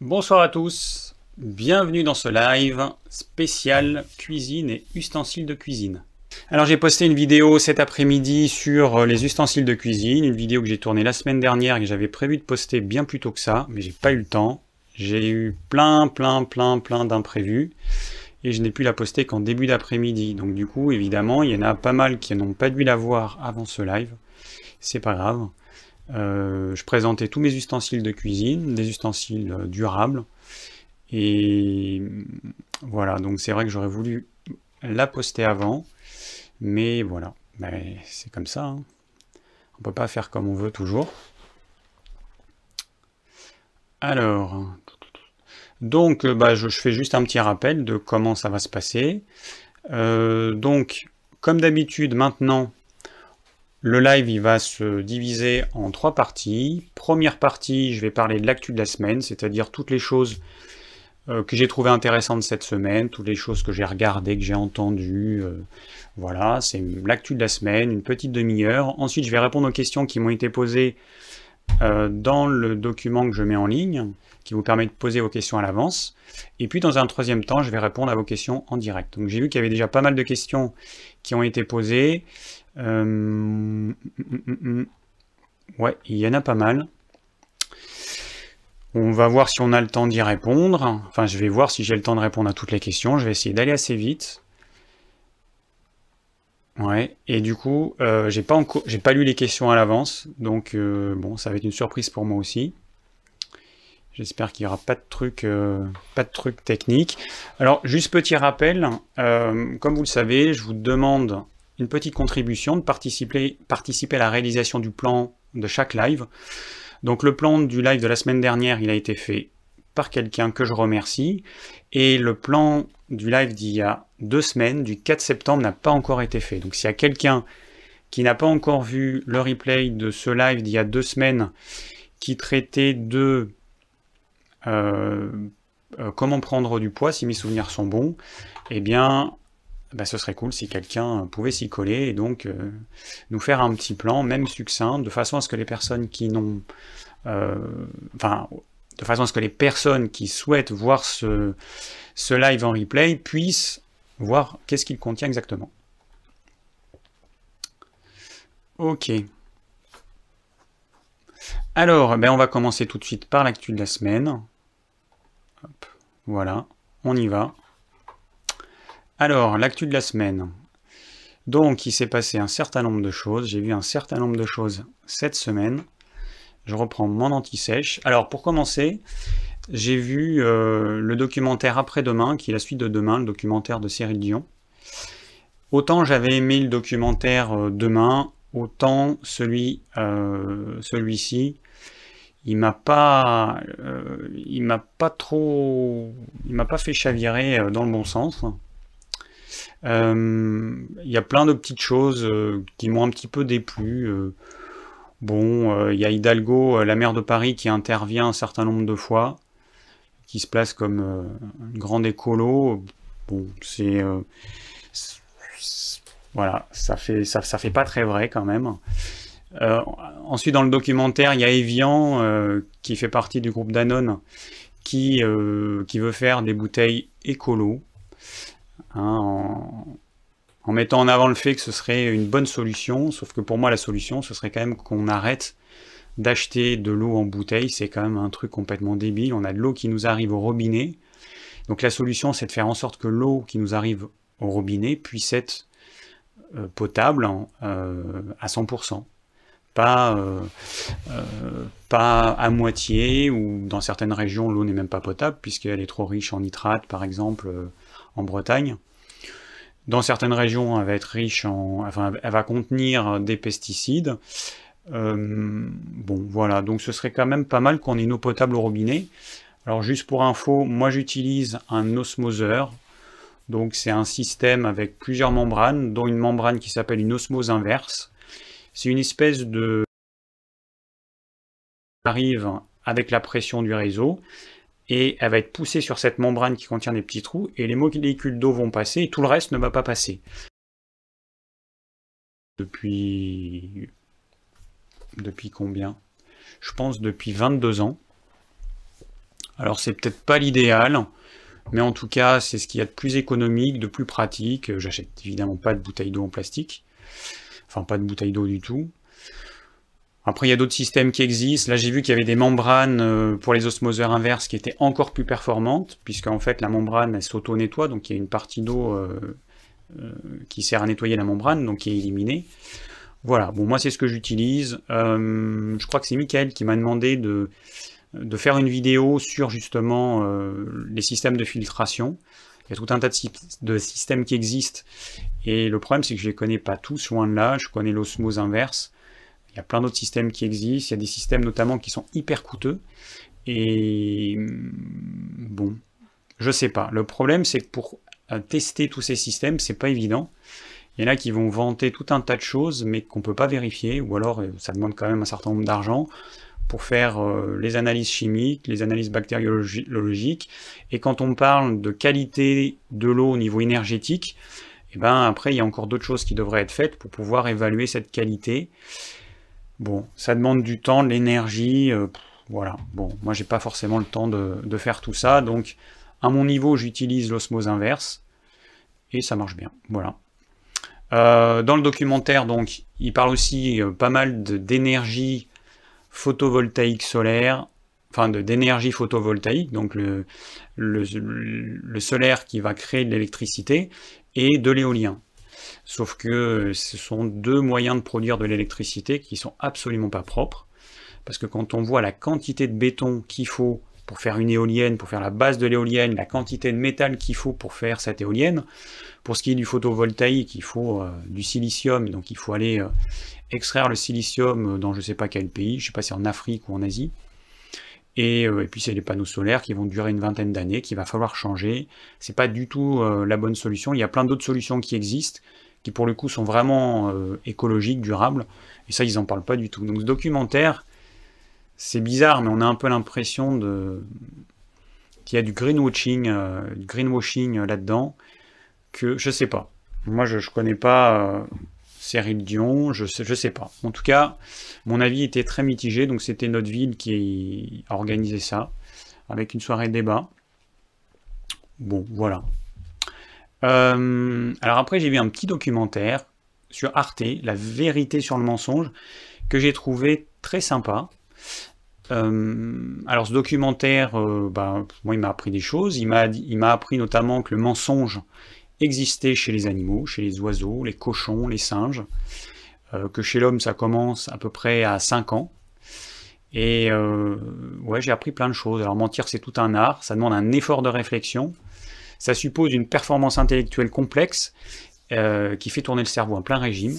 Bonsoir à tous, bienvenue dans ce live spécial cuisine et ustensiles de cuisine. Alors j'ai posté une vidéo cet après-midi sur les ustensiles de cuisine, une vidéo que j'ai tournée la semaine dernière et j'avais prévu de poster bien plus tôt que ça, mais j'ai pas eu le temps. J'ai eu plein, plein, plein, plein d'imprévus et je n'ai pu la poster qu'en début d'après-midi. Donc du coup, évidemment, il y en a pas mal qui n'ont pas dû la voir avant ce live. C'est pas grave. Euh, je présentais tous mes ustensiles de cuisine, des ustensiles euh, durables. Et voilà, donc c'est vrai que j'aurais voulu la poster avant. Mais voilà, ben, c'est comme ça. Hein. On peut pas faire comme on veut toujours. Alors, donc bah, je, fais juste un petit rappel de comment ça va se passer. Euh, donc, comme d'habitude, maintenant, le live, il va se diviser en trois parties. Première partie, je vais parler de l'actu de la semaine, c'est-à-dire toutes les choses euh, que j'ai trouvées intéressantes cette semaine, toutes les choses que j'ai regardées, que j'ai entendues. Euh, voilà, c'est l'actu de la semaine, une petite demi-heure. Ensuite, je vais répondre aux questions qui m'ont été posées euh, dans le document que je mets en ligne, qui vous permet de poser vos questions à l'avance. Et puis, dans un troisième temps, je vais répondre à vos questions en direct. Donc, j'ai vu qu'il y avait déjà pas mal de questions qui ont été posées. Euh, ouais, il y en a pas mal. On va voir si on a le temps d'y répondre. Enfin, je vais voir si j'ai le temps de répondre à toutes les questions. Je vais essayer d'aller assez vite. Ouais, et du coup, euh, j'ai pas lu les questions à l'avance, donc euh, bon, ça va être une surprise pour moi aussi. J'espère qu'il n'y aura pas de trucs, pas de trucs techniques. Alors, juste petit rappel, comme vous le savez, je vous demande une petite contribution, de participer, participer à la réalisation du plan de chaque live. Donc le plan du live de la semaine dernière, il a été fait par quelqu'un que je remercie. Et le plan du live d'il y a deux semaines, du 4 septembre, n'a pas encore été fait. Donc s'il y a quelqu'un qui n'a pas encore vu le replay de ce live d'il y a deux semaines, qui traitait de euh, euh, comment prendre du poids, si mes souvenirs sont bons, eh bien, bah, ce serait cool si quelqu'un pouvait s'y coller et donc euh, nous faire un petit plan, même succinct, de façon à ce que les personnes qui n'ont... Euh, enfin, de façon à ce que les personnes qui souhaitent voir ce, ce live en replay puissent voir qu'est-ce qu'il contient exactement. Ok. Alors, ben on va commencer tout de suite par l'actu de la semaine. voilà, on y va. Alors, l'actu de la semaine. Donc, il s'est passé un certain nombre de choses. J'ai vu un certain nombre de choses cette semaine. Je reprends mon anti-sèche. Alors, pour commencer, j'ai vu euh, le documentaire Après-demain, qui est la suite de Demain, le documentaire de Cyril Dion. Autant j'avais aimé le documentaire euh, Demain, autant euh, celui-ci, il m'a pas, il m'a pas trop, il m'a pas fait chavirer dans le bon sens. Euh, il y a plein de petites choses euh, qui m'ont un petit peu déplu. Euh. bon, il y a Hidalgo, la maire de Paris, qui intervient un certain nombre de fois, qui se place comme une grande écolo. Bon, c'est voilà, ça fait ça, fait pas très vrai quand même. ensuite, dans le documentaire, il y a Evian qui fait partie du groupe Danone qui, qui veut faire des bouteilles écolo. Hein, en, mettant en avant le fait que ce serait une bonne solution, sauf que pour moi la solution ce serait quand même qu'on arrête d'acheter de l'eau en bouteille, c'est quand même un truc complètement débile, on a de l'eau qui nous arrive au robinet, donc la solution c'est de faire en sorte que l'eau qui nous arrive au robinet puisse être euh, potable euh, à 100%. Pas, euh, pas à moitié, ou dans certaines régions l'eau n'est même pas potable, puisqu'elle est trop riche en nitrate par exemple, en Bretagne. Dans certaines régions, elle va être riche en, enfin, elle va contenir des pesticides. Euh, bon, voilà, donc ce serait quand même pas mal qu'on ait une eau potable au robinet. Alors juste pour info, moi j'utilise un osmoseur. Donc c'est un système avec plusieurs membranes, dont une membrane qui s'appelle une osmose inverse. C'est une espèce de arrive avec la pression du réseau et elle va être poussée sur cette membrane qui contient des petits trous, et les molécules d'eau vont passer, et tout le reste ne va pas passer. Depuis... Depuis combien? Je pense depuis 22 ans. Alors c'est peut-être pas l'idéal, mais en tout cas c'est ce qu'il y a de plus économique, de plus pratique. J'achète évidemment pas de bouteille d'eau en plastique, enfin pas de bouteille d'eau du tout. Après, il y a d'autres systèmes qui existent. Là, j'ai vu qu'il y avait des membranes euh, pour les osmoseurs inverses qui étaient encore plus performantes, puisqu'en fait, la membrane, elle s'auto-nettoie, donc il y a une partie d'eau euh, euh, qui sert à nettoyer la membrane, donc qui est éliminée. Voilà, bon, moi, c'est ce que j'utilise. je crois que c'est Michael qui m'a demandé de, de, faire une vidéo sur, justement, les systèmes de filtration. Il y a tout un tas de, de systèmes qui existent, et le problème, c'est que je ne les connais pas tous, loin de là. Je connais l'osmose inverse, il y a plein d'autres systèmes qui existent, il y a des systèmes notamment qui sont hyper coûteux. Et mm, bon, je sais pas. Le problème, c'est que pour euh, tester tous ces systèmes, c'est pas évident. Il y en a qui vont vanter tout un tas de choses, mais qu'on peut pas vérifier, ou alors euh, ça demande quand même un certain nombre d'argent pour faire euh, les analyses chimiques, les analyses bactériologiques. Et quand on parle de qualité de l'eau au niveau énergétique, et eh ben après il y a encore d'autres choses qui devraient être faites pour pouvoir évaluer cette qualité. Bon, ça demande du temps, de l'énergie, euh, voilà. Bon, moi j'ai pas forcément le temps de, faire tout ça, donc à mon niveau j'utilise l'osmose inverse, et ça marche bien, voilà. Euh, dans le documentaire, donc, il parle aussi euh, pas mal d'énergie photovoltaïque solaire, enfin d'énergie photovoltaïque, donc le, le, solaire qui va créer de l'électricité, et de l'éolien. Sauf que ce sont deux moyens de produire de l'électricité qui sont absolument pas propres. Parce que quand on voit la quantité de béton qu'il faut pour faire une éolienne, pour faire la base de l'éolienne, la quantité de métal qu'il faut pour faire cette éolienne, pour ce qui est du photovoltaïque, il faut euh, du silicium, donc il faut aller euh, extraire le silicium dans je ne sais pas quel pays, je ne sais pas si en Afrique ou en Asie. Et, euh, et, puis c'est les panneaux solaires qui vont durer une vingtaine d'années, qu'il va falloir changer. C'est pas du tout la bonne solution. Il y a plein d'autres solutions qui existent qui pour le coup sont vraiment euh, écologiques, durables, et ça ils en parlent pas du tout. Donc ce documentaire, c'est bizarre, mais on a un peu l'impression de qu'il y a du greenwashing, euh, greenwashing euh, là-dedans, que je sais pas. Moi je, je connais pas Cyril Dion, je sais, je sais pas. En tout cas, mon avis était très mitigé, donc c'était notre ville qui a organisé ça, avec une soirée débat. Bon, voilà. Euh, alors après, j'ai vu un petit documentaire sur Arte, La vérité sur le mensonge, que j'ai trouvé très sympa. Euh, alors ce documentaire, euh, bah, moi, il m'a appris des choses. Il m'a appris notamment que le mensonge existait chez les animaux, chez les oiseaux, les cochons, les singes. que chez l'homme, ça commence à peu près à 5 ans. Et ouais, j'ai appris plein de choses. Alors mentir, c'est tout un art, ça demande un effort de réflexion. Ça suppose une performance intellectuelle complexe euh, qui fait tourner le cerveau en plein régime.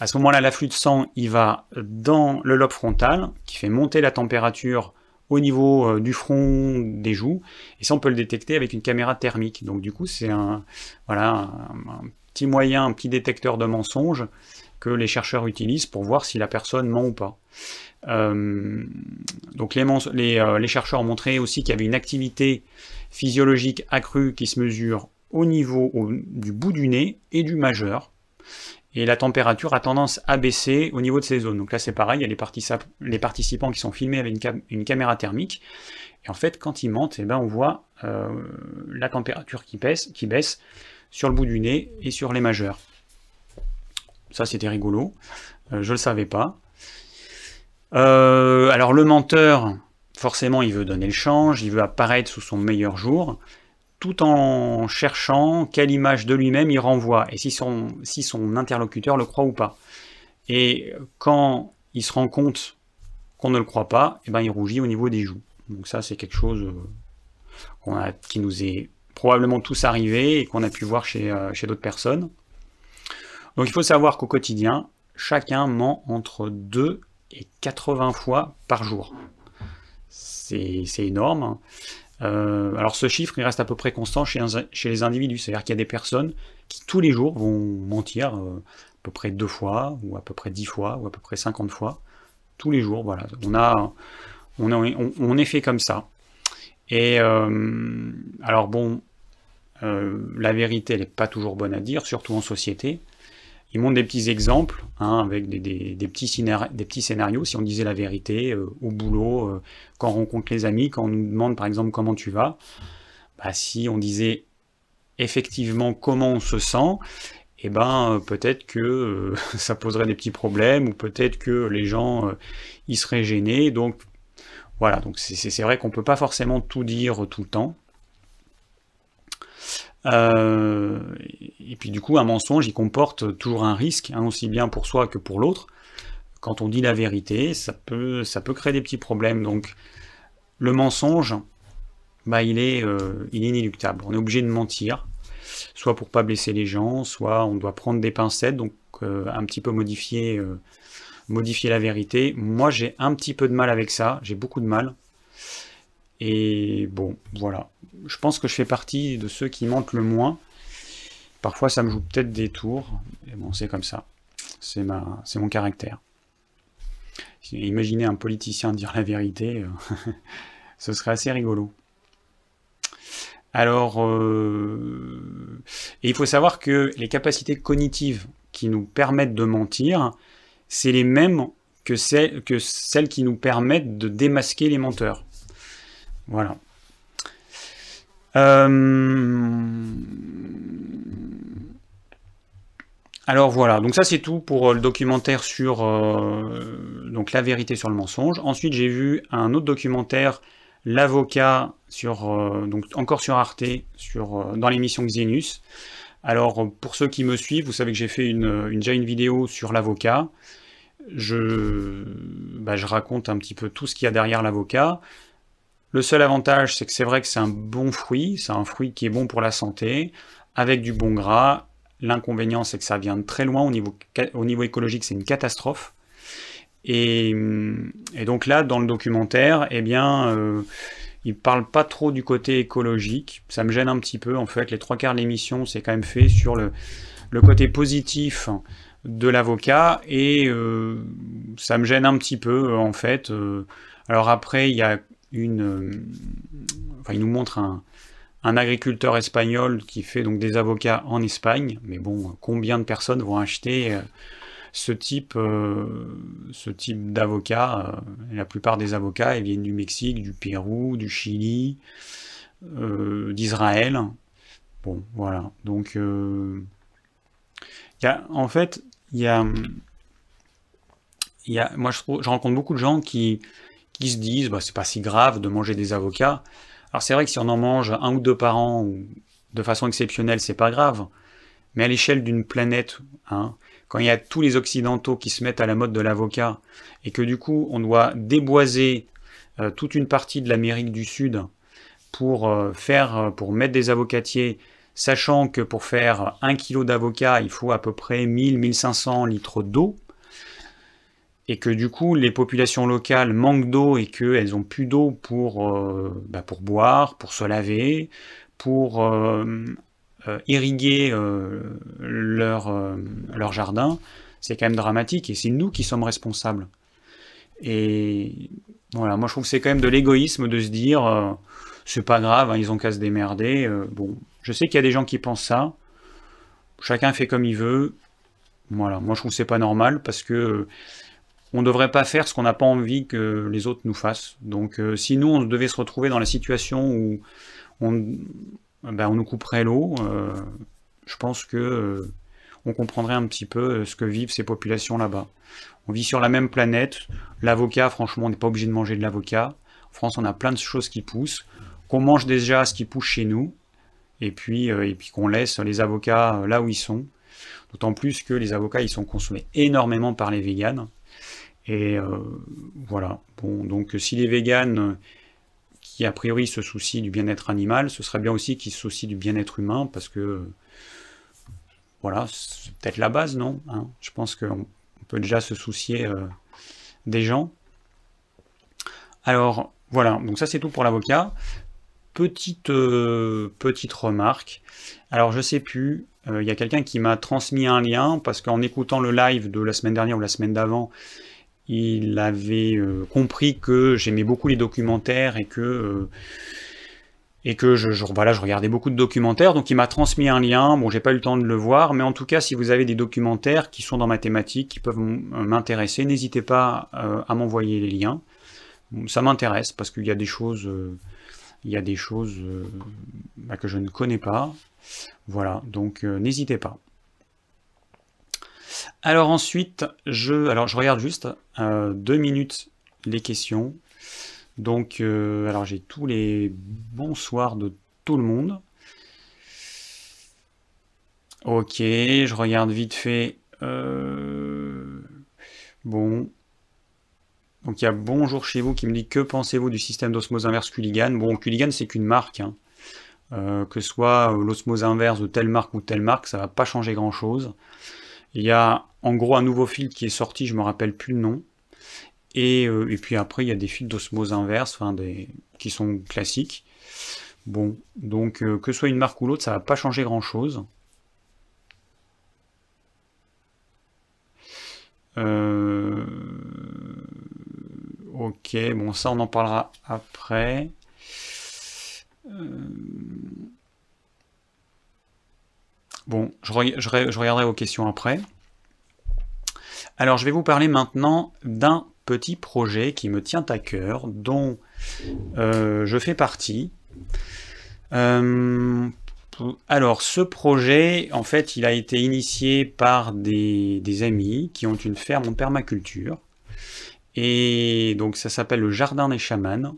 À ce moment-là, l'afflux de sang, va dans le lobe frontal, qui fait monter la température au niveau euh, du front, des joues, et ça on peut le détecter avec une caméra thermique. Donc du coup c'est un, voilà, un, petit moyen, un petit détecteur de mensonges que les chercheurs utilisent pour voir si la personne ment ou pas. Euh, donc les, chercheurs ont montré aussi qu'il y avait une activité physiologique accrue qui se mesure au niveau du bout du nez et du majeur. Et la température a tendance à baisser au niveau de ces zones. Donc là c'est pareil, il y a les, participants qui sont filmés avec une, caméra thermique. Et en fait quand ils mentent, eh ben, on voit euh, la température qui baisse, qui baisse sur le bout du nez et sur les majeurs. Ça c'était rigolo, euh, je ne le savais pas. Euh, alors le menteur, forcément il veut donner le change, il veut apparaître sous son meilleur jour, tout en cherchant quelle image de lui-même il renvoie, et si son, interlocuteur le croit ou pas. Et quand il se rend compte qu'on ne le croit pas, et eh ben il rougit au niveau des joues. Donc ça c'est quelque chose euh, qui nous est probablement tous arrivé et qu'on a pu voir chez, euh, chez d'autres personnes. Donc il faut savoir qu'au quotidien, chacun ment entre 2 et 80 fois par jour c'est énorme. Euh, alors ce chiffre, il reste à peu près constant chez, les individus, c'est-à-dire qu'il y a des personnes qui tous les jours vont mentir euh, à peu près deux fois, ou à peu près dix fois, ou à peu près cinquante fois, tous les jours, voilà. On, est fait comme ça. Et euh, alors bon, la vérité, elle n'est pas toujours bonne à dire, surtout en société. Il montre des petits exemples, hein, avec des, petits scénarios, si on disait la vérité, euh, au boulot, euh, quand on rencontre les amis, quand on nous demande par exemple comment tu vas, bah, si on disait effectivement comment on se sent, eh ben euh, peut-être que ça poserait des petits problèmes, ou peut-être que les gens y seraient gênés. Donc voilà, donc c'est vrai qu'on ne peut pas forcément tout dire tout le temps. Euh, et puis du coup, un mensonge, il comporte toujours un risque, hein, aussi bien pour soi que pour l'autre. Quand on dit la vérité, ça peut, créer des petits problèmes. Donc le mensonge, bah, il, est, euh, inéluctable. On est obligé de mentir, soit pour pas blesser les gens, soit on doit prendre des pincettes, donc euh, un petit peu modifier, modifier la vérité. Moi, j'ai un petit peu de mal avec ça, j'ai beaucoup de mal. Et bon, voilà. Je pense que je fais partie de ceux qui mentent le moins. Parfois, ça me joue peut-être des tours. Mais bon, c'est comme ça. C'est mon caractère. Imaginez un politicien dire la vérité, euh, ce serait assez rigolo. Alors, euh, et il faut savoir que les capacités cognitives qui nous permettent de mentir, c'est les mêmes que celles qui nous permettent de démasquer les menteurs. Voilà. Euh, alors voilà, donc ça c'est tout pour euh, le documentaire sur euh, la vérité sur le mensonge. Ensuite j'ai vu un autre documentaire, l'avocat encore sur Arte, sur dans l'émission Xenus. Alors pour ceux qui me suivent, vous savez que j'ai fait une, déjà une vidéo sur l'avocat. Bah, je raconte un petit peu tout ce qu'il y a derrière l'avocat. Le seul avantage, c'est que c'est vrai que c'est un bon fruit, c'est un fruit qui est bon pour la santé, avec du bon gras. L'inconvénient, c'est que ça vient de très loin au niveau, au niveau écologique, c'est une catastrophe. Et, donc là, dans le documentaire, eh bien, euh, il parle pas trop du côté écologique. Ça me gêne un petit peu. En fait, les trois quarts de l'émission, c'est quand même fait sur le, côté positif de l'avocat et euh, ça me gêne un petit peu en fait. Euh, alors après, il y a une, euh, enfin, il nous montre un, agriculteur espagnol qui fait donc des avocats en Espagne. Mais bon, combien de personnes vont acheter euh, ce type, euh, ce type d'avocat La plupart des avocats, ils viennent du Mexique, du Pérou, du Chili, d'Israël. Bon, voilà. Donc, il y a, en fait, il y a, moi je rencontre beaucoup de gens qui qui se disent bah, c'est pas si grave de manger des avocats. Alors c'est vrai que si on en mange un ou deux par an de façon exceptionnelle, c'est pas grave. Mais à l'échelle d'une planète, hein, quand il y a tous les occidentaux qui se mettent à la mode de l'avocat et que du coup on doit déboiser euh, toute une partie de l'Amérique du Sud pour euh, faire, euh, pour mettre des avocatiers, sachant que pour faire un kilo d'avocat, il faut à peu près 1000-1500 litres d'eau et que du coup les populations locales manquent d'eau et qu'elles ont plus d'eau pour, euh, bah, pour boire, pour se laver, pour euh, euh, irriguer leur, leur jardin, c'est quand même dramatique et c'est nous qui sommes responsables. Et voilà, moi je trouve que c'est quand même de l'égoïsme de se dire c'est pas grave, hein, ils ont qu'à se démerder. bon, je sais qu'il y a des gens qui pensent ça. Chacun fait comme il veut. Voilà, moi je trouve que c'est pas normal parce que on ne devrait pas faire ce qu'on n'a pas envie que les autres nous fassent. Donc euh, si nous, on devait se retrouver dans la situation où on, ben, on nous couperait l'eau, euh, je pense que euh, on comprendrait un petit peu ce que vivent ces populations là-bas. On vit sur la même planète. L'avocat, franchement, on n'est pas obligé de manger de l'avocat. En France, on a plein de choses qui poussent. Qu'on mange déjà ce qui pousse chez nous, et puis, et puis qu'on laisse les avocats là où ils sont. D'autant plus que les avocats, ils sont consommés énormément par les véganes. Et euh, voilà. Bon, donc si les véganes qui a priori se soucient du bien-être animal, ce serait bien aussi qu'ils se soucient du bien-être humain, parce que voilà, c'est peut-être la base, non hein Je pense qu'on peut déjà se soucier euh, des gens. Alors voilà, donc ça c'est tout pour l'avocat. Petite, euh, petite remarque. Alors je sais plus, il y a quelqu'un qui m'a transmis un lien, parce qu'en écoutant le live de la semaine dernière ou la semaine d'avant, il avait euh, compris que j'aimais beaucoup les documentaires et que euh, et que je, voilà, je regardais beaucoup de documentaires, donc il m'a transmis un lien, bon j'ai pas eu le temps de le voir, mais en tout cas si vous avez des documentaires qui sont dans ma thématique, qui peuvent m'intéresser, n'hésitez pas euh, à m'envoyer les liens. Ça m'intéresse parce qu'il y a des choses, euh, il y a des choses euh, bah, que je ne connais pas. Voilà, donc n'hésitez pas. Alors ensuite, je, alors je regarde juste deux minutes les questions. Donc, euh, alors j'ai tous les bonsoirs de tout le monde. Ok, je regarde vite fait. Euh, bon. Donc il y a Bonjour chez vous qui me dit que pensez-vous du système d'osmose inverse Culligan? Bon, Culligan c'est qu'une marque. Hein. Euh, que soit l'osmose inverse de telle marque ou telle marque, ça va pas changer grand chose. Il y a en gros un nouveau filtre qui est sorti, je me rappelle plus le nom. Euh, et, puis après, il y a des fils d'osmose inverse, qui sont classiques. Bon, donc euh, que ce soit une marque ou l'autre, ça va pas changer grand chose. Euh, ok, bon ça on en parlera après. Bon, je, regarderai vos questions après. Alors je vais vous parler maintenant d'un petit projet qui me tient à cœur, dont euh, je fais partie. Euh, alors, ce projet, en fait, il a été initié par des, amis qui ont une ferme en permaculture. Et donc, ça s'appelle le Jardin des Chamans,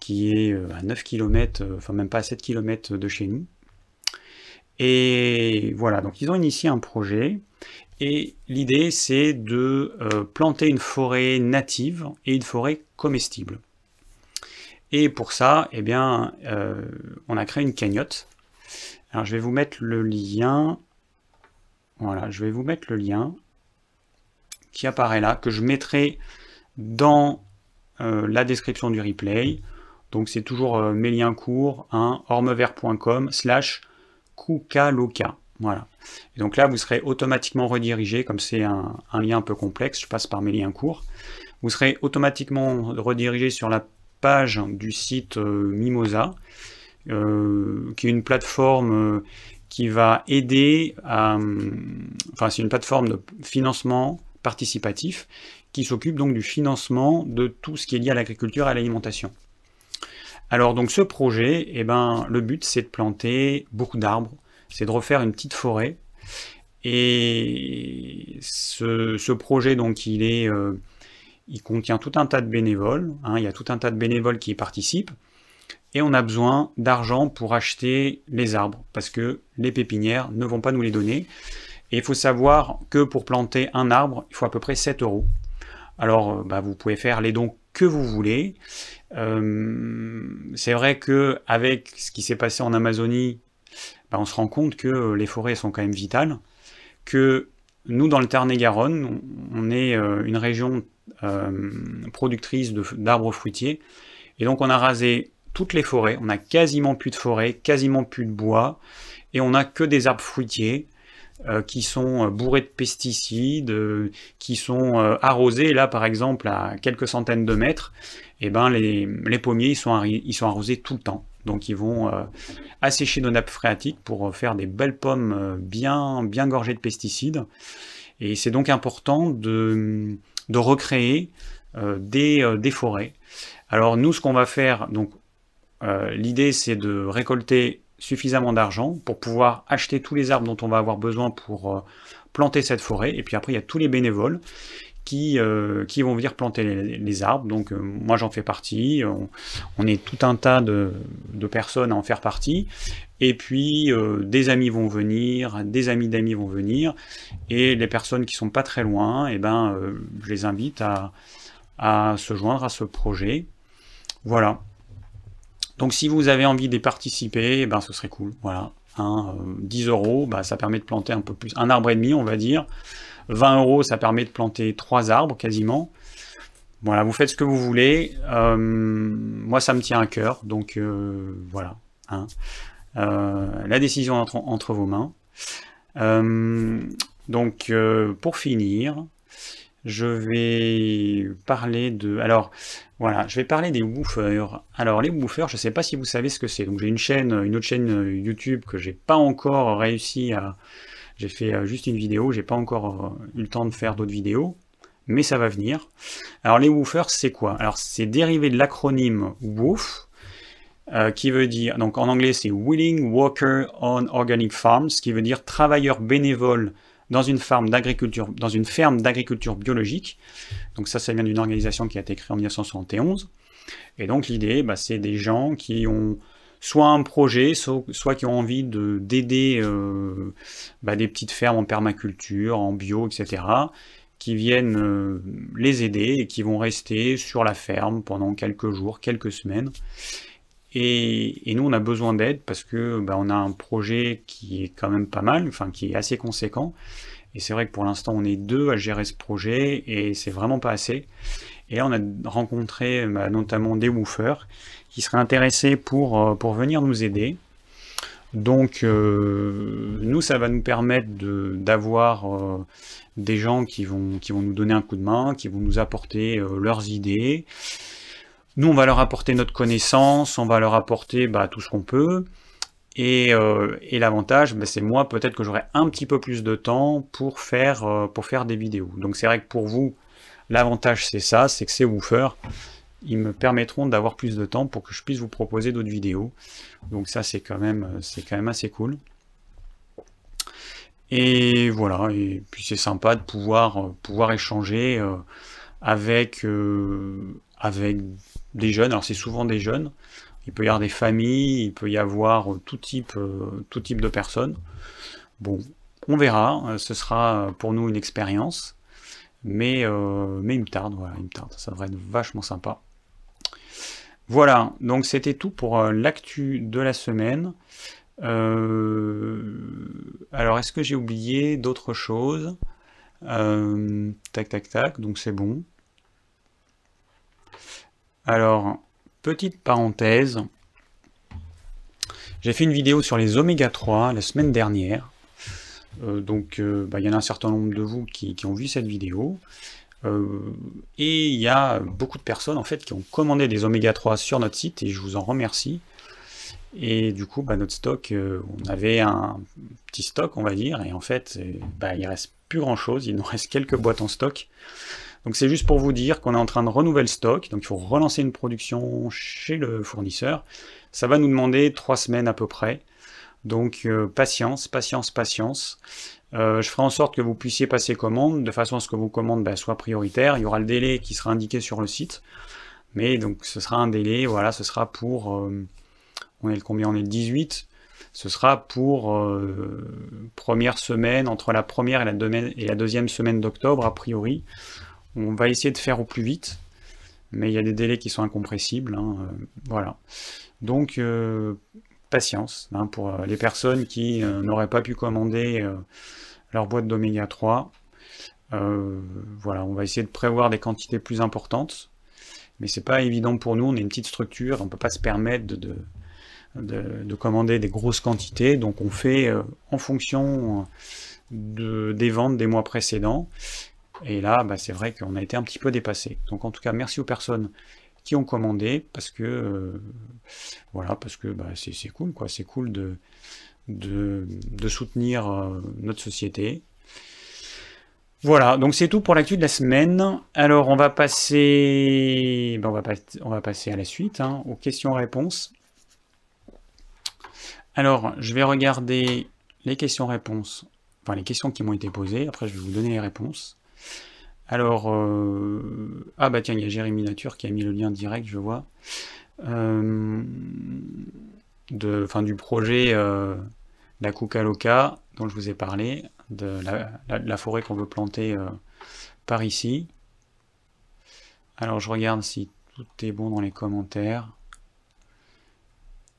qui est euh, à 9 km, enfin même pas à 7 km de chez nous. Et voilà, donc ils ont initié un projet et l'idée, c'est de euh, planter une forêt native et une forêt comestible. Et pour ça, eh bien, euh, on a créé une cagnotte. Alors, je vais vous mettre le lien. Voilà, je vais vous mettre le lien qui apparaît là, que je mettrai dans euh, la description du replay. Donc, c'est toujours mes liens courts, hein, ormevert.com slash kukaloka. Voilà. Et donc là, vous serez automatiquement redirigé, comme c'est un, lien un peu complexe, je passe par mes liens courts. Vous serez automatiquement redirigé sur la page du site euh, Mimosa, euh, qui est une plateforme euh, qui va aider à... Enfin, c'est une plateforme de financement participatif qui s'occupe donc du financement de tout ce qui est lié à l'agriculture et à l'alimentation. Alors donc ce projet, eh ben, le but c'est de planter beaucoup d'arbres, c'est de refaire une petite forêt. Et ce, projet, donc, il est, euh, il contient tout un tas de bénévoles. Hein. il y a tout un tas de bénévoles qui y participent. Et on a besoin d'argent pour acheter les arbres, parce que les pépinières ne vont pas nous les donner. Et il faut savoir que pour planter un arbre, il faut à peu près 7 euros. Alors, euh, bah, vous pouvez faire les dons que vous voulez. Euh, c'est vrai que avec ce qui s'est passé en Amazonie bah, on se rend compte que euh, les forêts sont quand même vitales, que nous, dans le Tarn-et-Garonne, on est euh, une région productrice d'arbres fruitiers, et donc on a rasé toutes les forêts, on a quasiment plus de forêts, quasiment plus de bois, et on n'a que des arbres fruitiers qui sont bourrés de pesticides, qui sont arrosés, là par exemple à quelques centaines de mètres, et eh ben les, pommiers ils sont, ils sont arrosés tout le temps. Donc ils vont euh, assécher nos nappes phréatiques pour euh, faire des belles pommes euh, bien, bien gorgées de pesticides. Et c'est donc important de, recréer des, des, forêts. Alors nous, ce qu'on va faire, donc l'idée c'est de récolter suffisamment d'argent pour pouvoir acheter tous les arbres dont on va avoir besoin pour planter cette forêt. Et puis après, il y a tous les bénévoles qui, euh, vont venir planter les, arbres. Donc euh, moi j'en fais partie, on, est tout un tas de, personnes à en faire partie. Et puis euh, des amis vont venir, des amis d'amis vont venir, et les personnes qui sont pas très loin, eh ben, je les invite à se joindre à ce projet. Voilà. Donc si vous avez envie d'y participer, eh ben, ce serait cool. Voilà. 10 euros, bah, ça permet de planter un peu plus, un arbre et demi, on va dire. 20 euros, ça permet de planter trois arbres quasiment. Voilà, vous faites ce que vous voulez. Euh, moi, ça me tient à cœur, donc euh, voilà. Hein. Euh, la décision entre, entre vos mains. donc, pour finir, je vais parler de... Alors, Voilà, je vais parler des woofers. Alors les woofers, je ne sais pas si vous savez ce que c'est. Donc j'ai une chaîne, une autre chaîne euh, YouTube que j'ai pas encore réussi à. J'ai fait euh, juste une vidéo, j'ai pas encore euh, eu le temps de faire d'autres vidéos, mais ça va venir. Alors les woofers, c'est quoi? Alors c'est dérivé de l'acronyme WOOF, qui veut dire, donc en anglais c'est Willing Worker on Organic Farms, qui veut dire travailleur bénévole dans une ferme d'agriculture, dans une ferme d'agriculture biologique. Donc ça, ça vient d'une organisation qui a été créée en 1971. Et donc l'idée, bah, c'est des gens qui ont soit un projet, soit, qui ont envie de d'aider euh, bah, des petites fermes en permaculture, en bio, etc., qui viennent euh, les aider et qui vont rester sur la ferme pendant quelques jours, quelques semaines. Et, nous, on a besoin d'aide parce que bah, on a un projet qui est quand même pas mal, enfin qui est assez conséquent. Et c'est vrai que pour l'instant, on est deux à gérer ce projet et c'est vraiment pas assez. Et là, on a rencontré bah, notamment des woofers qui seraient intéressés pour, euh, pour venir nous aider. Donc, euh, nous, ça va nous permettre d'avoir euh, des gens qui vont, qui vont nous donner un coup de main, qui vont nous apporter leurs idées, nous, on va leur apporter notre connaissance, on va leur apporter bah, tout ce qu'on peut. Et, euh, l'avantage, bah, c'est moi, peut-être que j'aurai un petit peu plus de temps pour faire, euh, pour faire des vidéos. Donc c'est vrai que pour vous, l'avantage c'est ça, c'est que ces woofers, ils me permettront d'avoir plus de temps pour que je puisse vous proposer d'autres vidéos. Donc ça, c'est quand, même, quand même assez cool. Et voilà, et puis c'est sympa de pouvoir, pouvoir échanger euh, avec, avec des jeunes, alors c'est souvent des jeunes, il peut y avoir des familles, il peut y avoir tout type, euh, tout type de personnes. Bon, on verra, euh, ce sera pour nous une expérience, mais, euh, mais il me tarde, voilà, il me tarde, ça devrait être vachement sympa. Voilà, donc c'était tout pour l'actu de la semaine. alors, est-ce que j'ai oublié d'autres choses? Tac, tac, tac, donc c'est bon. Alors, petite parenthèse, j'ai fait une vidéo sur les oméga 3 la semaine dernière. Euh, donc, euh, bah, il y en a un certain nombre de vous qui, ont vu cette vidéo. Euh, et il y a beaucoup de personnes en fait qui ont commandé des oméga 3 sur notre site et je vous en remercie. Et du coup, bah, notre stock, on avait un petit stock, on va dire, et en fait, bah, il reste plus grand chose, il nous reste quelques boîtes en stock. Donc c'est juste pour vous dire qu'on est en train de renouveler le stock, donc il faut relancer une production chez le fournisseur. Ça va nous demander trois semaines à peu près. Donc euh, patience, patience, patience. Euh, je ferai en sorte que vous puissiez passer commande, de façon à ce que vos commandes ben, soient prioritaires. Il y aura le délai qui sera indiqué sur le site. Mais donc ce sera un délai, voilà, ce sera pour... Euh, on est le combien? On est le 18 ce sera pour première semaine, entre la première et la, et la deuxième semaine d'octobre, a priori. On va essayer de faire au plus vite, mais il y a des délais qui sont incompressibles. Hein, euh, voilà. Donc, euh, patience hein, pour euh, les personnes qui n'auraient pas pu commander leur boîte d'oméga 3. voilà, on va essayer de prévoir des quantités plus importantes, mais c'est pas évident pour nous. On est une petite structure, on ne peut pas se permettre de, de, commander des grosses quantités, donc on fait en fonction de, des ventes des mois précédents. Et là, bah, c'est vrai qu'on a été un petit peu dépassé. Donc en tout cas, merci aux personnes qui ont commandé, parce que euh, voilà, parce que bah, c'est cool. C'est cool de, soutenir euh, notre société. Voilà, donc c'est tout pour l'actu de la semaine. Alors on va passer, bah, on, va on, va passer à la suite, hein, aux questions-réponses. Alors, je vais regarder les questions-réponses, enfin les questions qui m'ont été posées, après je vais vous donner les réponses. Alors, euh, ah bah tiens, il y a Jérémy Nature qui a mis le lien direct, je vois, euh, de, du projet euh, la Loca dont je vous ai parlé, de la, forêt qu'on veut planter par ici. Alors je regarde si tout est bon dans les commentaires.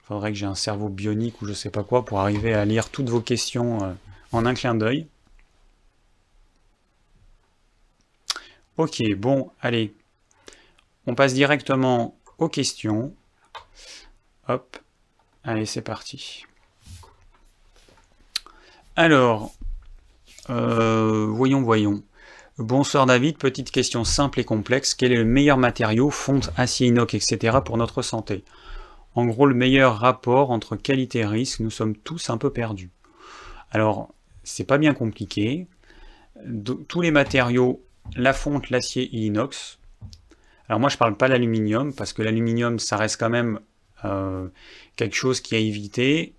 Faudrait que j'ai un cerveau bionique ou je sais pas quoi pour arriver à lire toutes vos questions en un clin d'œil. Ok, bon, allez. On passe directement aux questions. Hop. Allez, c'est parti. Alors, euh, voyons, voyons. Bonsoir David, petite question simple et complexe. Quel est le meilleur matériau, fonte, acier inox, etc. pour notre santé? En gros, le meilleur rapport entre qualité et risque, nous sommes tous un peu perdus. Alors, c'est pas bien compliqué. tous les matériaux, la fonte, l'acier et l'inox. Alors moi, je parle pas l'aluminium, parce que l'aluminium, ça reste quand même euh, quelque chose qui a évité.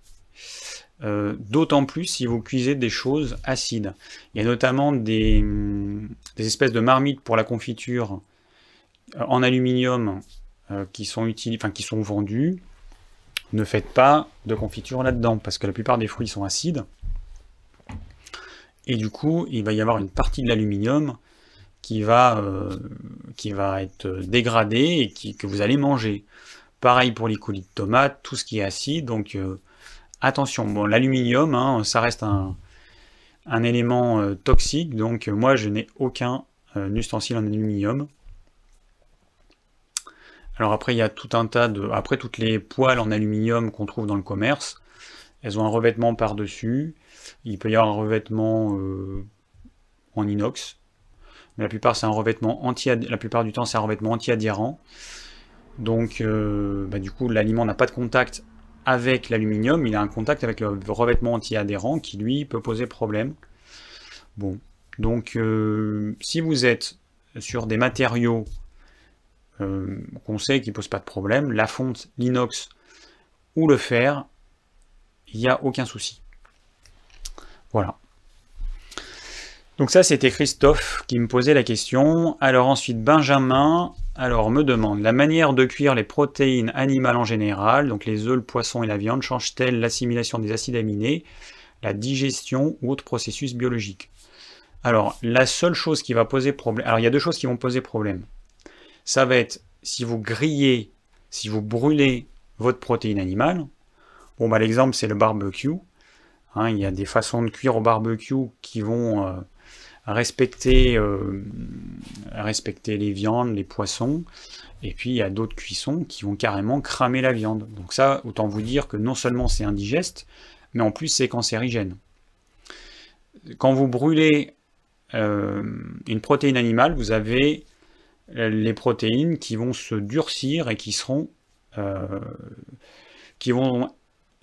Euh, d'autant plus si vous cuisez des choses acides. Il y a notamment des, espèces de marmites pour la confiture euh, en aluminium qui, sont enfin, qui sont vendues. Ne faites pas de confiture là-dedans, parce que la plupart des fruits sont acides. Et du coup, il va y avoir une partie de l'aluminium qui va, qui va être dégradée et qui, que vous allez manger. Pareil pour les coulis de tomates, tout ce qui est acide. Donc euh, attention, bon, l'aluminium, hein, ça reste un, élément euh, toxique. Donc moi, je n'ai aucun euh, ustensile en aluminium. Alors après, il y a tout un tas de... Après, toutes les poêles en aluminium qu'on trouve dans le commerce, elles ont un revêtement par-dessus. Il peut y avoir un revêtement en inox. La plupart du temps, c'est un revêtement anti-adhérent. Donc, euh, bah, du coup, l'aliment n'a pas de contact avec l'aluminium, il a un contact avec le revêtement anti-adhérent qui, lui, peut poser problème. Bon, donc, euh, si vous êtes sur des matériaux euh, qu'on sait qui ne posent pas de problème, la fonte, l'inox ou le fer, il n'y a aucun souci. Voilà. Donc ça, c'était Christophe qui me posait la question. Alors ensuite, Benjamin, alors me demande, la manière de cuire les protéines animales en général, donc les œufs, le poisson et la viande, change-t-elle l'assimilation des acides aminés, la digestion ou autre processus biologique Alors, la seule chose qui va poser problème... Alors, il y a deux choses qui vont poser problème. Ça va être si vous grillez, si vous brûlez votre protéine animale. Bon, bah, l'exemple, c'est le barbecue. Hein, il y a des façons de cuire au barbecue qui vont... Euh, respecter, euh, respecter les viandes, les poissons, et puis il y a d'autres cuissons qui vont carrément cramer la viande. Donc ça, autant vous dire que non seulement c'est indigeste, mais en plus c'est cancérigène. Quand vous brûlez euh, une protéine animale, vous avez les protéines qui vont se durcir et qui seront euh, qui vont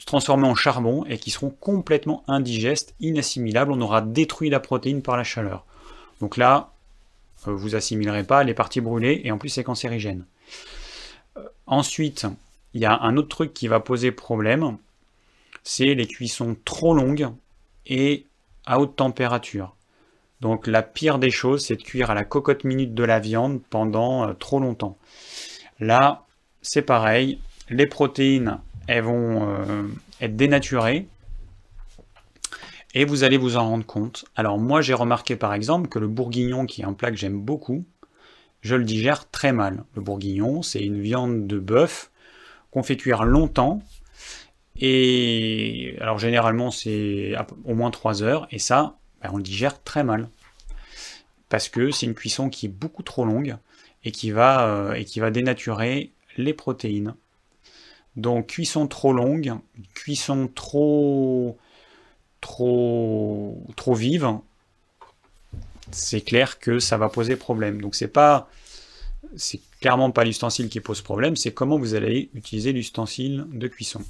se en charbon et qui seront complètement indigestes, inassimilables. On aura détruit la protéine par la chaleur. Donc là, euh, vous assimilerez pas les parties brûlées et en plus c'est cancérigène. Euh, ensuite, il y a un autre truc qui va poser problème, c'est les cuissons trop longues et à haute température. Donc la pire des choses, c'est de cuire à la cocotte minute de la viande pendant euh, trop longtemps. Là, c'est pareil, les protéines elles vont euh, être dénaturées et vous allez vous en rendre compte. Alors moi j'ai remarqué par exemple que le bourguignon, qui est un plat que j'aime beaucoup, je le digère très mal. Le bourguignon, c'est une viande de bœuf qu'on fait cuire longtemps. Et alors généralement c'est au moins 3 heures. Et ça, ben, on le digère très mal. Parce que c'est une cuisson qui est beaucoup trop longue et qui va, euh, et qui va dénaturer les protéines. Donc cuisson trop longue, cuisson trop trop trop vive, c'est clair que ça va poser problème. Donc c'est pas c'est clairement pas l'ustensile qui pose problème, c'est comment vous allez utiliser l'ustensile de cuisson.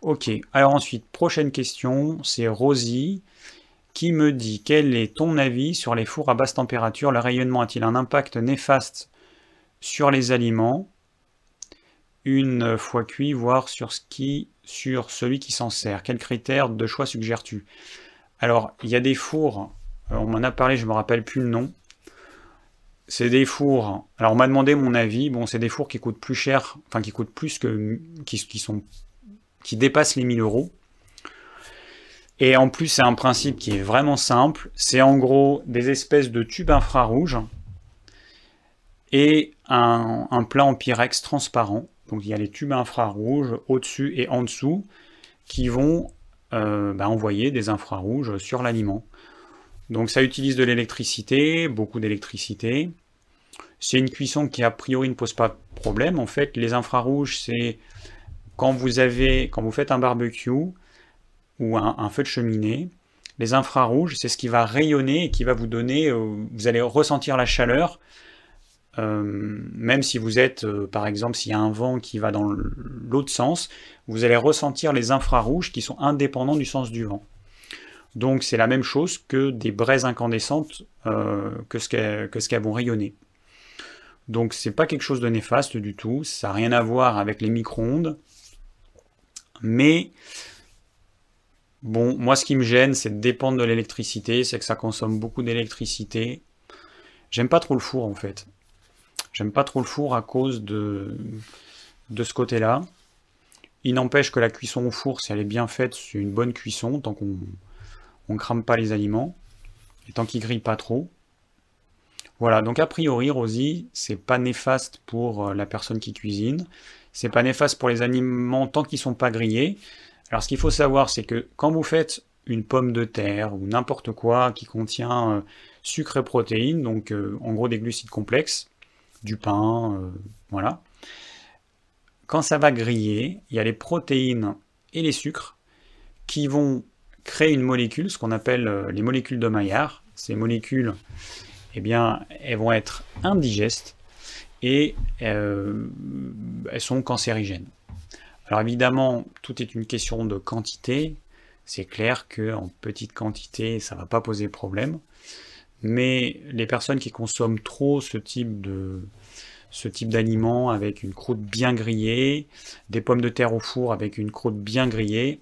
Ok, alors ensuite, prochaine question, c'est Rosie qui me dit quel est ton avis sur les fours à basse température? Le rayonnement a-t-il un impact néfaste sur les aliments? Une fois cuit, voire sur, ce qui, sur celui qui s'en sert. Quels critères de choix suggères-tu? Alors, il y a des fours, euh, on m'en a parlé, je ne me rappelle plus le nom. C'est des fours. Alors, on m'a demandé mon avis. Bon, c'est des fours qui coûtent plus cher, enfin qui coûtent plus que. qui, dépassent les 1000 euros. Et en plus, c'est un principe qui est vraiment simple. C'est en gros des espèces de tubes infrarouges et un plat en pyrex transparent donc il y a les tubes infrarouges au-dessus et en dessous qui vont euh, bah, envoyer des infrarouges sur l'aliment. Donc ça utilise de l'électricité, beaucoup d'électricité. C'est une cuisson qui a priori ne pose pas de problème. En fait, les infrarouges, c'est quand vous avez, quand vous faites un barbecue ou un, feu de cheminée, Les infrarouges, c'est ce qui va rayonner et qui va vous donner, euh, vous allez ressentir la chaleur, euh, même si vous êtes, euh, par exemple, s'il y a un vent qui va dans l'autre sens, vous allez ressentir les infrarouges qui sont indépendants du sens du vent. Donc c'est la même chose que des braises incandescentes que ce qu'elles vont rayonner. Donc c'est pas quelque chose de néfaste du tout, ça n'a rien à voir avec les micro-ondes, mais Bon, moi ce qui me gêne, c'est de dépendre de l'électricité, c'est que ça consomme beaucoup d'électricité. J'aime pas trop le four en fait. J'aime pas trop le four à cause de, de ce côté-là. Il n'empêche que la cuisson au four, si elle est bien faite, c'est une bonne cuisson, tant qu'on ne crame pas les aliments, et tant qu'ils grillent pas trop. Voilà, donc a priori, Rosie, c'est pas néfaste pour euh, la personne qui cuisine, c'est pas néfaste pour les aliments tant qu'ils sont pas grillés, alors ce qu'il faut savoir, c'est que quand vous faites une pomme de terre ou n'importe quoi qui contient euh, sucre et protéines, donc euh, en gros des glucides complexes, du pain, euh, voilà. Quand ça va griller, il y a les protéines et les sucres qui vont créer une molécule, ce qu'on appelle les molécules de Maillard. Ces molécules, eh bien, elles vont être indigestes et elles sont cancérigènes. Alors évidemment, tout est une question de quantité. C'est clair qu'en petite quantité, ça ne va pas poser problème. Mais les personnes qui consomment trop ce type de ce type d'aliments avec une croûte bien grillée, des pommes de terre au four avec une croûte bien grillée,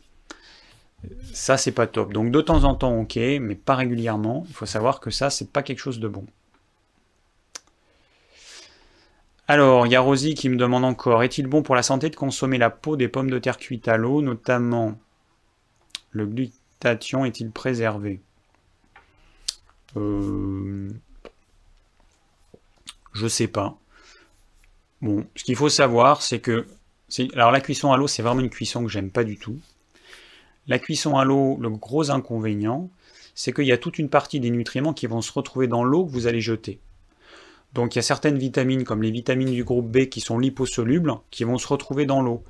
ça c'est pas top. Donc de temps en temps ok, mais pas régulièrement. Il faut savoir que ça c'est pas quelque chose de bon. Alors, il y a Rosie qui me demande encore, est-il bon pour la santé de consommer la peau des pommes de terre cuites à l'eau, notamment le glutathion est-il préservé? Euh... Je sais pas. Bon, ce qu'il faut savoir, c'est que... Alors la cuisson à l'eau, c'est vraiment une cuisson que j'aime pas du tout. La cuisson à l'eau, le gros inconvénient, c'est qu'il y a toute une partie des nutriments qui vont se retrouver dans l'eau que vous allez jeter. Donc il y a certaines vitamines, comme les vitamines du groupe B, qui sont liposolubles, qui vont se retrouver dans l'eau.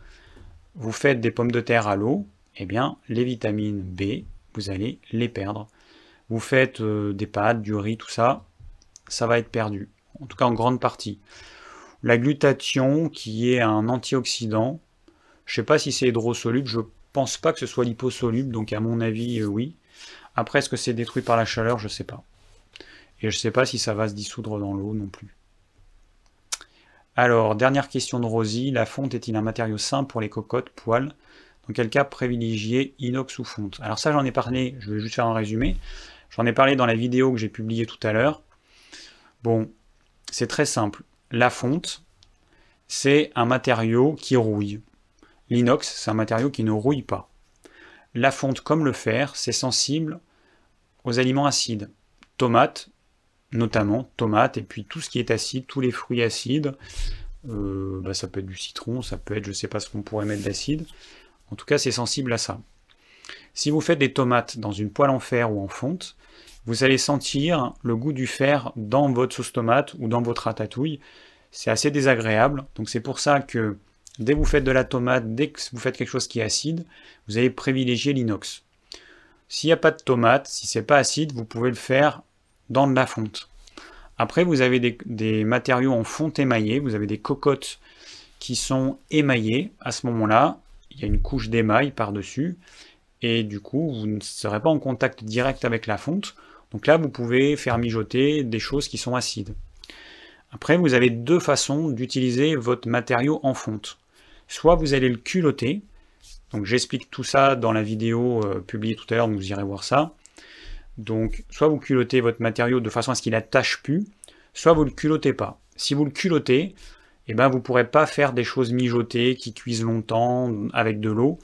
Vous faites des pommes de terre à l'eau, eh bien les vitamines B, vous allez les perdre. Vous faites euh, des pâtes, du riz, tout ça, ça va être perdu. En tout cas en grande partie. La glutathion, qui est un antioxydant, je ne sais pas si c'est hydrosoluble, je pense pas que ce soit liposoluble, donc à mon avis, euh, oui. Après, est-ce que c'est détruit par la chaleur? Je ne sais pas. Et je ne sais pas si ça va se dissoudre dans l'eau non plus. Alors, dernière question de Rosie. La fonte est-il un matériau simple pour les cocottes, poils? Dans quel cas privilégier inox ou fonte? Alors ça, j'en ai parlé, je vais juste faire un résumé. J'en ai parlé dans la vidéo que j'ai publiée tout à l'heure. Bon, c'est très simple. La fonte, c'est un matériau qui rouille. L'inox, c'est un matériau qui ne rouille pas. La fonte, comme le fer, c'est sensible aux aliments acides. Tomates, notamment tomates, et puis tout ce qui est acide, tous les fruits acides. Euh, bah, ça peut être du citron, ça peut être, je sais pas ce qu'on pourrait mettre d'acide. En tout cas, c'est sensible à ça. Si vous faites des tomates dans une poêle en fer ou en fonte, vous allez sentir le goût du fer dans votre sauce tomate ou dans votre ratatouille. C'est assez désagréable. Donc c'est pour ça que dès que vous faites de la tomate, dès que vous faites quelque chose qui est acide, vous allez privilégier l'inox. S'il n'y a pas de tomate, si c'est pas acide, vous pouvez le faire dans de la fonte. Après, vous avez des, matériaux en fonte émaillée, vous avez des cocottes qui sont émaillées. À ce moment-là, il y a une couche d'émail par-dessus, et du coup, vous ne serez pas en contact direct avec la fonte. Donc là, vous pouvez faire mijoter des choses qui sont acides. Après, vous avez deux façons d'utiliser votre matériau en fonte. Soit vous allez le culotter, donc j'explique tout ça dans la vidéo euh, publiée tout à l'heure, vous irez voir ça. Donc, soit vous culottez votre matériau de façon à ce qu'il n'attache plus, soit vous ne le culottez pas. Si vous le culottez, eh ben, vous ne pourrez pas faire des choses mijotées qui cuisent longtemps avec de l'eau,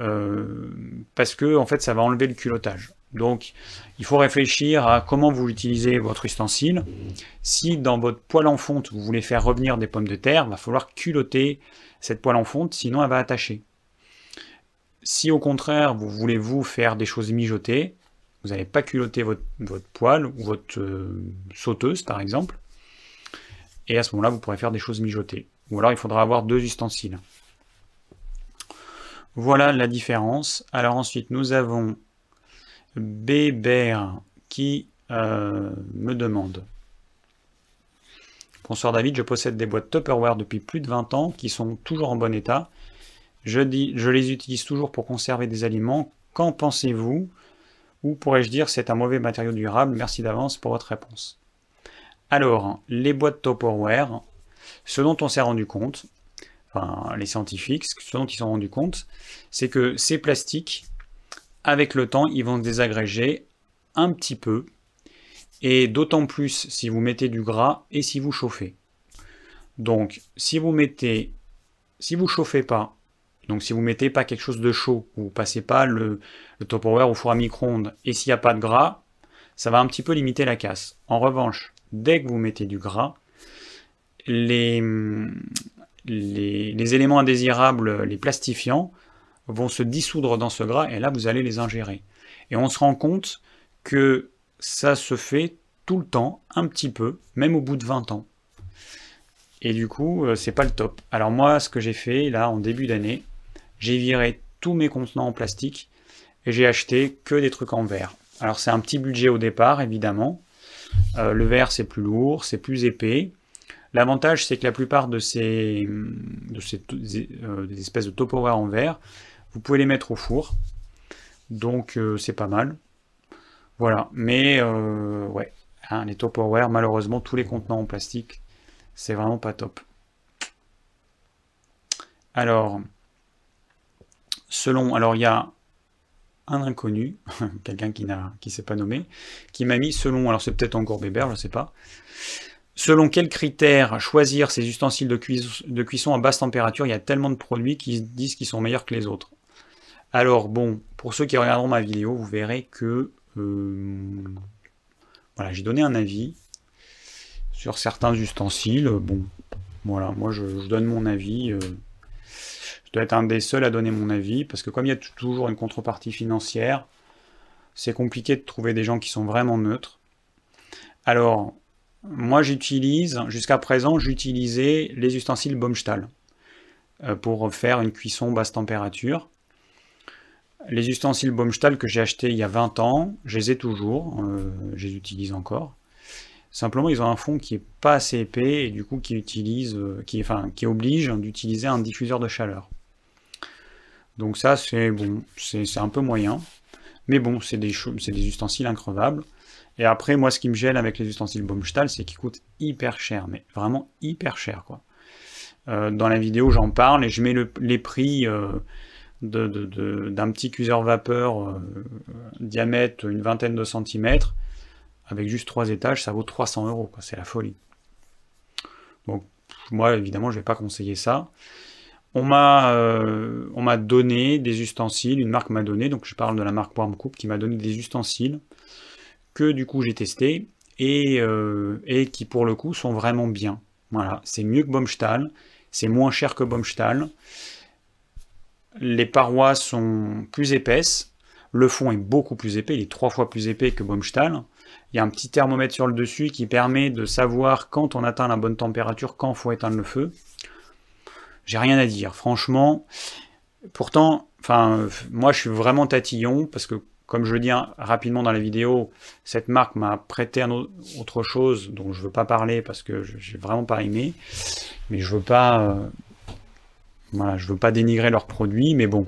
euh, parce que en fait, ça va enlever le culottage. Donc, il faut réfléchir à comment vous utilisez votre ustensile. Si dans votre poêle en fonte, vous voulez faire revenir des pommes de terre, il va falloir culotter cette poêle en fonte, sinon elle va attacher. Si au contraire, vous voulez vous faire des choses mijotées, vous n'allez pas culotter votre, poêle ou votre euh, sauteuse, par exemple. Et à ce moment-là, vous pourrez faire des choses mijotées. Ou alors, il faudra avoir deux ustensiles. Voilà la différence. Alors ensuite, nous avons Bébert qui euh, me demande Bonsoir David, je possède des boîtes Tupperware depuis plus de 20 ans qui sont toujours en bon état. Je, je les utilise toujours pour conserver des aliments. Qu'en pensez-vous? Ou pourrais-je dire c'est un mauvais matériau durable? Merci d'avance pour votre réponse. Alors, les boîtes Tupperware, ce dont on s'est rendu compte, enfin les scientifiques, ce dont ils se sont rendus compte, c'est que ces plastiques, avec le temps, ils vont se désagréger un petit peu et d'autant plus si vous mettez du gras et si vous chauffez. Donc, si vous mettez, si vous chauffez pas, donc si vous mettez pas quelque chose de chaud, vous passez pas le, le Tupperware au four à micro-ondes, et s'il n'y a pas de gras, ça va un petit peu limiter la casse. En revanche, dès que vous mettez du gras, les, éléments indésirables, les plastifiants, vont se dissoudre dans ce gras, et là vous allez les ingérer. Et on se rend compte que ça se fait tout le temps, un petit peu, même au bout de 20 ans. Et du coup, euh, c'est pas le top. Alors moi, ce que j'ai fait, là, en début d'année, j'ai viré tous mes contenants en plastique et j'ai acheté que des trucs en verre. Alors c'est un petit budget au départ, évidemment. Euh, le verre, c'est plus lourd, c'est plus épais. L'avantage, c'est que la plupart de ces, de ces euh, espèces de Tupperware en verre, vous pouvez les mettre au four. Donc c'est pas mal. Voilà, mais euh, ouais, hein, les Tupperware, malheureusement, tous les contenants en plastique, c'est vraiment pas top. Alors, selon, alors il y a un inconnu, quelqu'un qui n'a, qui s'est pas nommé, qui m'a mis selon, alors c'est peut-être encore Bébert, je sais pas. Selon quels critères choisir ces ustensiles de, de cuisson à basse température Il y a tellement de produits qui disent qu'ils sont meilleurs que les autres. Alors bon, pour ceux qui regarderont ma vidéo, vous verrez que euh, voilà, j'ai donné un avis sur certains ustensiles. Bon, voilà, moi je, donne mon avis. Euh, je dois être un des seuls à donner mon avis, parce que comme il y a toujours une contrepartie financière, c'est compliqué de trouver des gens qui sont vraiment neutres. Alors, moi j'utilise, jusqu'à présent, j'utilisais les ustensiles Baumstahl euh, pour faire une cuisson basse température. Les ustensiles Baumstahl que j'ai achetés il y a 20 ans, je les ai toujours, euh, je les utilise encore. Simplement, ils ont un fond qui est pas assez épais et du coup qui utilise, euh, qui, oblige d'utiliser un diffuseur de chaleur. Donc ça, c'est bon, c'est un peu moyen, mais bon, c'est des, ustensiles increvables. Et après, moi, ce qui me gêne avec les ustensiles Baumstahl, c'est qu'ils coûtent hyper cher, mais vraiment hyper cher. Euh, dans la vidéo, j'en parle et je mets les prix d'un petit cuiseur vapeur euh, diamètre une vingtaine de centimètres, avec juste trois étages, ça vaut 300 euros, c'est la folie. Donc moi évidemment je vais pas conseiller ça. On m'a euh, on m'a donné des ustensiles, une marque m'a donné, donc je parle de la marque Coupe qui m'a donné des ustensiles que du coup j'ai testé et, euh, et qui pour le coup sont vraiment bien. Voilà, c'est mieux que Baumstahl, c'est moins cher que Baumstahl les parois sont plus épaisses, le fond est beaucoup plus épais, il est trois fois plus épais que Baumstahl. Il y a un petit thermomètre sur le dessus qui permet de savoir quand on atteint la bonne température, quand il faut éteindre le feu. J'ai rien à dire, franchement. Pourtant, moi je suis vraiment tatillon parce que, comme je le dis rapidement dans la vidéo, cette marque m'a prêté autre chose dont je veux pas parler parce que j'ai vraiment pas aimé. Mais je veux pas, euh, voilà, je veux pas dénigrer leurs produits, mais bon.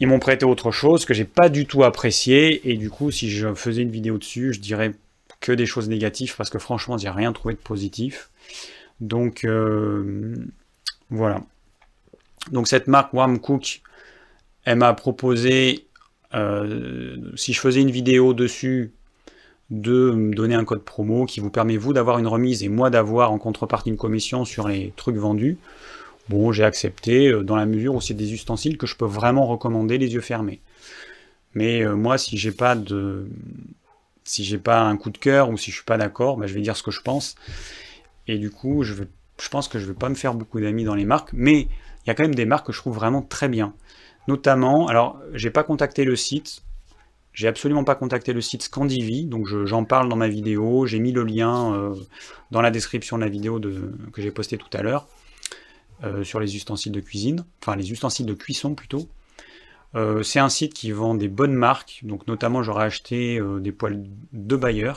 Ils m'ont prêté autre chose que j'ai pas du tout apprécié, et du coup, si je faisais une vidéo dessus, je dirais que des choses négatives, parce que franchement, j'ai rien trouvé de positif. Donc, euh, voilà. Donc cette marque Warm Cook, elle m'a proposé, euh, si je faisais une vidéo dessus, de me donner un code promo qui vous permet, vous, d'avoir une remise et moi d'avoir en contrepartie une commission sur les trucs vendus. Bon, j'ai accepté euh, dans la mesure où c'est des ustensiles que je peux vraiment recommander les yeux fermés. Mais euh, moi, si j'ai pas de, si j'ai pas un coup de cœur ou si je suis pas d'accord, bah, je vais dire ce que je pense. Et du coup, je, pense que je vais pas me faire beaucoup d'amis dans les marques, mais il y a quand même des marques que je trouve vraiment très bien. Notamment, alors, j'ai pas contacté le site, j'ai absolument pas contacté le site Scandivie, donc j'en parle dans ma vidéo, j'ai mis le lien euh, dans la description de la vidéo que j'ai posté tout à l'heure. Euh, sur les ustensiles de cuisine, enfin les ustensiles de cuisson plutôt. Euh, c'est un site qui vend des bonnes marques, donc notamment j'aurais acheté euh, des poils de Bayer.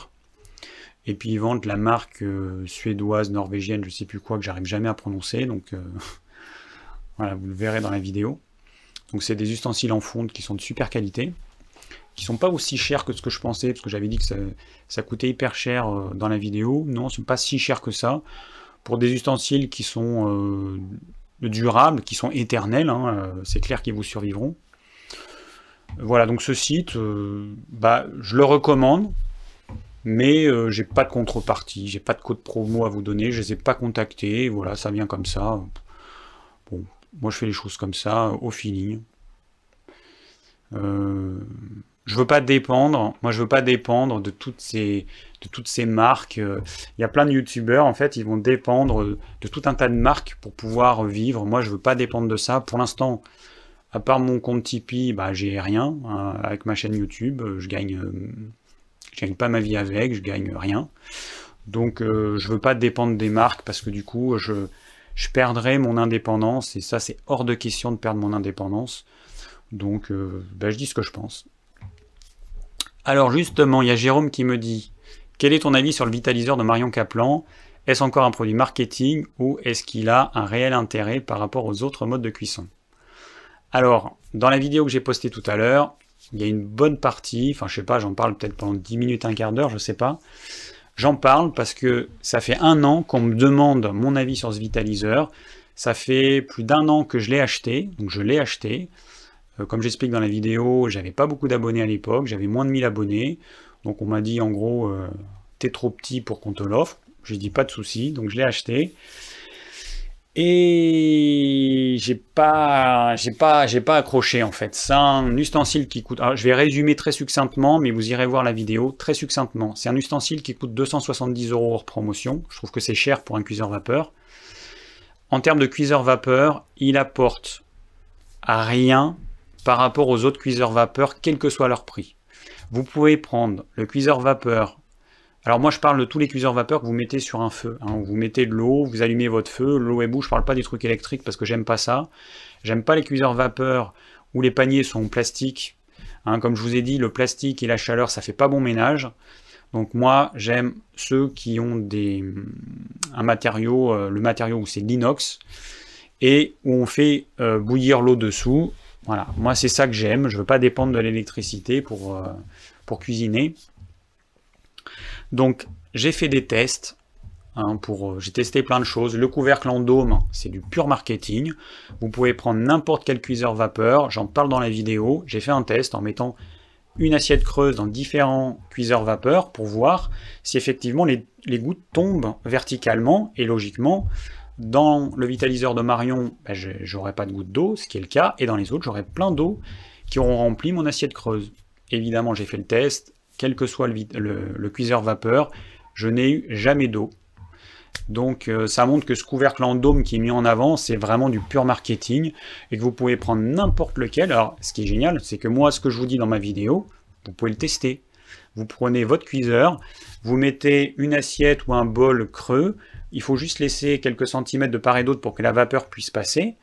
Et puis ils vendent la marque suédoise, norvégienne, je sais plus quoi, que j'arrive jamais à prononcer, donc voilà, vous le verrez dans la vidéo. Donc c'est des ustensiles en fonte qui sont de super qualité, qui sont pas aussi chers que ce que je pensais, parce que j'avais dit que ça, coûtait hyper cher dans la vidéo. Non, ce sont pas si cher que ça. Pour des ustensiles qui sont durables, qui sont éternels, hein, c'est clair qu'ils vous survivront. Voilà, donc ce site, euh, bah, je le recommande, mais euh, j'ai pas de contrepartie, j'ai pas de code promo à vous donner, je les ai pas contactés, voilà, ça vient comme ça. Bon, moi je fais les choses comme ça, au feeling. Euh, je veux pas dépendre, moi je veux pas dépendre de toutes ces, de toutes ces marques. Il y a plein de youtubeurs, en fait, ils vont dépendre de tout un tas de marques pour pouvoir vivre. Moi je veux pas dépendre de ça. Pour l'instant, à part mon compte Tipeee, bah, j'ai rien. Hein, avec ma chaîne YouTube, euh, je gagne, euh, gagne pas ma vie avec, je gagne rien. Donc euh, je veux pas dépendre des marques parce que du coup je, je perdrais mon indépendance et ça c'est hors de question de perdre mon indépendance. Donc bah, je dis ce que je pense. Alors justement, il y a Jérôme qui me dit quel est ton avis sur le vitaliseur de Marion Kaplan? Est-ce encore un produit marketing ou est-ce qu'il a un réel intérêt par rapport aux autres modes de cuisson? Alors, dans la vidéo que j'ai postée tout à l'heure, il y a une bonne partie, enfin je sais pas, j'en parle peut-être pendant 10 minutes, un quart d'heure, je sais pas. J'en parle parce que ça fait un an qu'on me demande mon avis sur ce vitaliseur. Ça fait plus d'un an que je l'ai acheté, donc je l'ai acheté. Euh, comme j'explique dans la vidéo, j'avais pas beaucoup d'abonnés à l'époque, j'avais moins de 1000 abonnés. Donc on m'a dit en gros, euh, t'es trop petit pour qu'on te l'offre. J'ai dit pas de souci, donc je l'ai acheté. Et j'ai pas, j'ai pas, j'ai pas accroché en fait. C'est un ustensile qui coûte. je vais résumer très succinctement, mais vous irez voir la vidéo très succinctement. C'est un ustensile qui coûte 270 euros hors promotion. Je trouve que c'est cher pour un cuiseur vapeur. En termes de cuiseur vapeur, il apporte rien par rapport aux autres cuiseurs vapeur, quel que soit leur prix. Vous pouvez prendre le cuiseur vapeur alors moi je parle de tous les cuiseurs vapeur que vous mettez sur un feu. Hein. Vous mettez de l'eau, vous allumez votre feu, l'eau est boue, je parle pas des trucs électriques parce que j'aime pas ça. J'aime pas les cuiseurs vapeur où les paniers sont en plastique. Hein. Comme je vous ai dit, le plastique et la chaleur ça fait pas bon ménage. Donc moi j'aime ceux qui ont des un matériau, euh, le matériau où c'est l'inox et où on fait euh, bouillir l'eau dessous. Voilà, moi c'est ça que j'aime. Je veux pas dépendre de l'électricité pour, euh, pour cuisiner. Donc j'ai fait des tests. Hein, pour, euh, j'ai testé plein de choses. Le couvercle en dôme, c'est du pur marketing. Vous pouvez prendre n'importe quel cuiseur vapeur. J'en parle dans la vidéo. J'ai fait un test en mettant une assiette creuse dans différents cuiseurs vapeur pour voir si effectivement les, gouttes tombent verticalement et logiquement. Dans le vitaliseur de Marion, ben, j'aurai pas de gouttes d'eau, ce qui est le cas, et dans les autres, j'aurai plein d'eau qui auront rempli mon assiette creuse. Évidemment, j'ai fait le test, quel que soit le, cuiseur vapeur, je n'ai eu jamais d'eau. Donc euh, ça montre que ce couvercle en dôme qui est mis en avant, c'est vraiment du pur marketing et que vous pouvez prendre n'importe lequel. Alors ce qui est génial, c'est que moi ce que je vous dis dans ma vidéo, vous pouvez le tester. Vous prenez votre cuiseur, vous mettez une assiette ou un bol creux, il faut juste laisser quelques centimètres de part et d'autre pour que la vapeur puisse passer,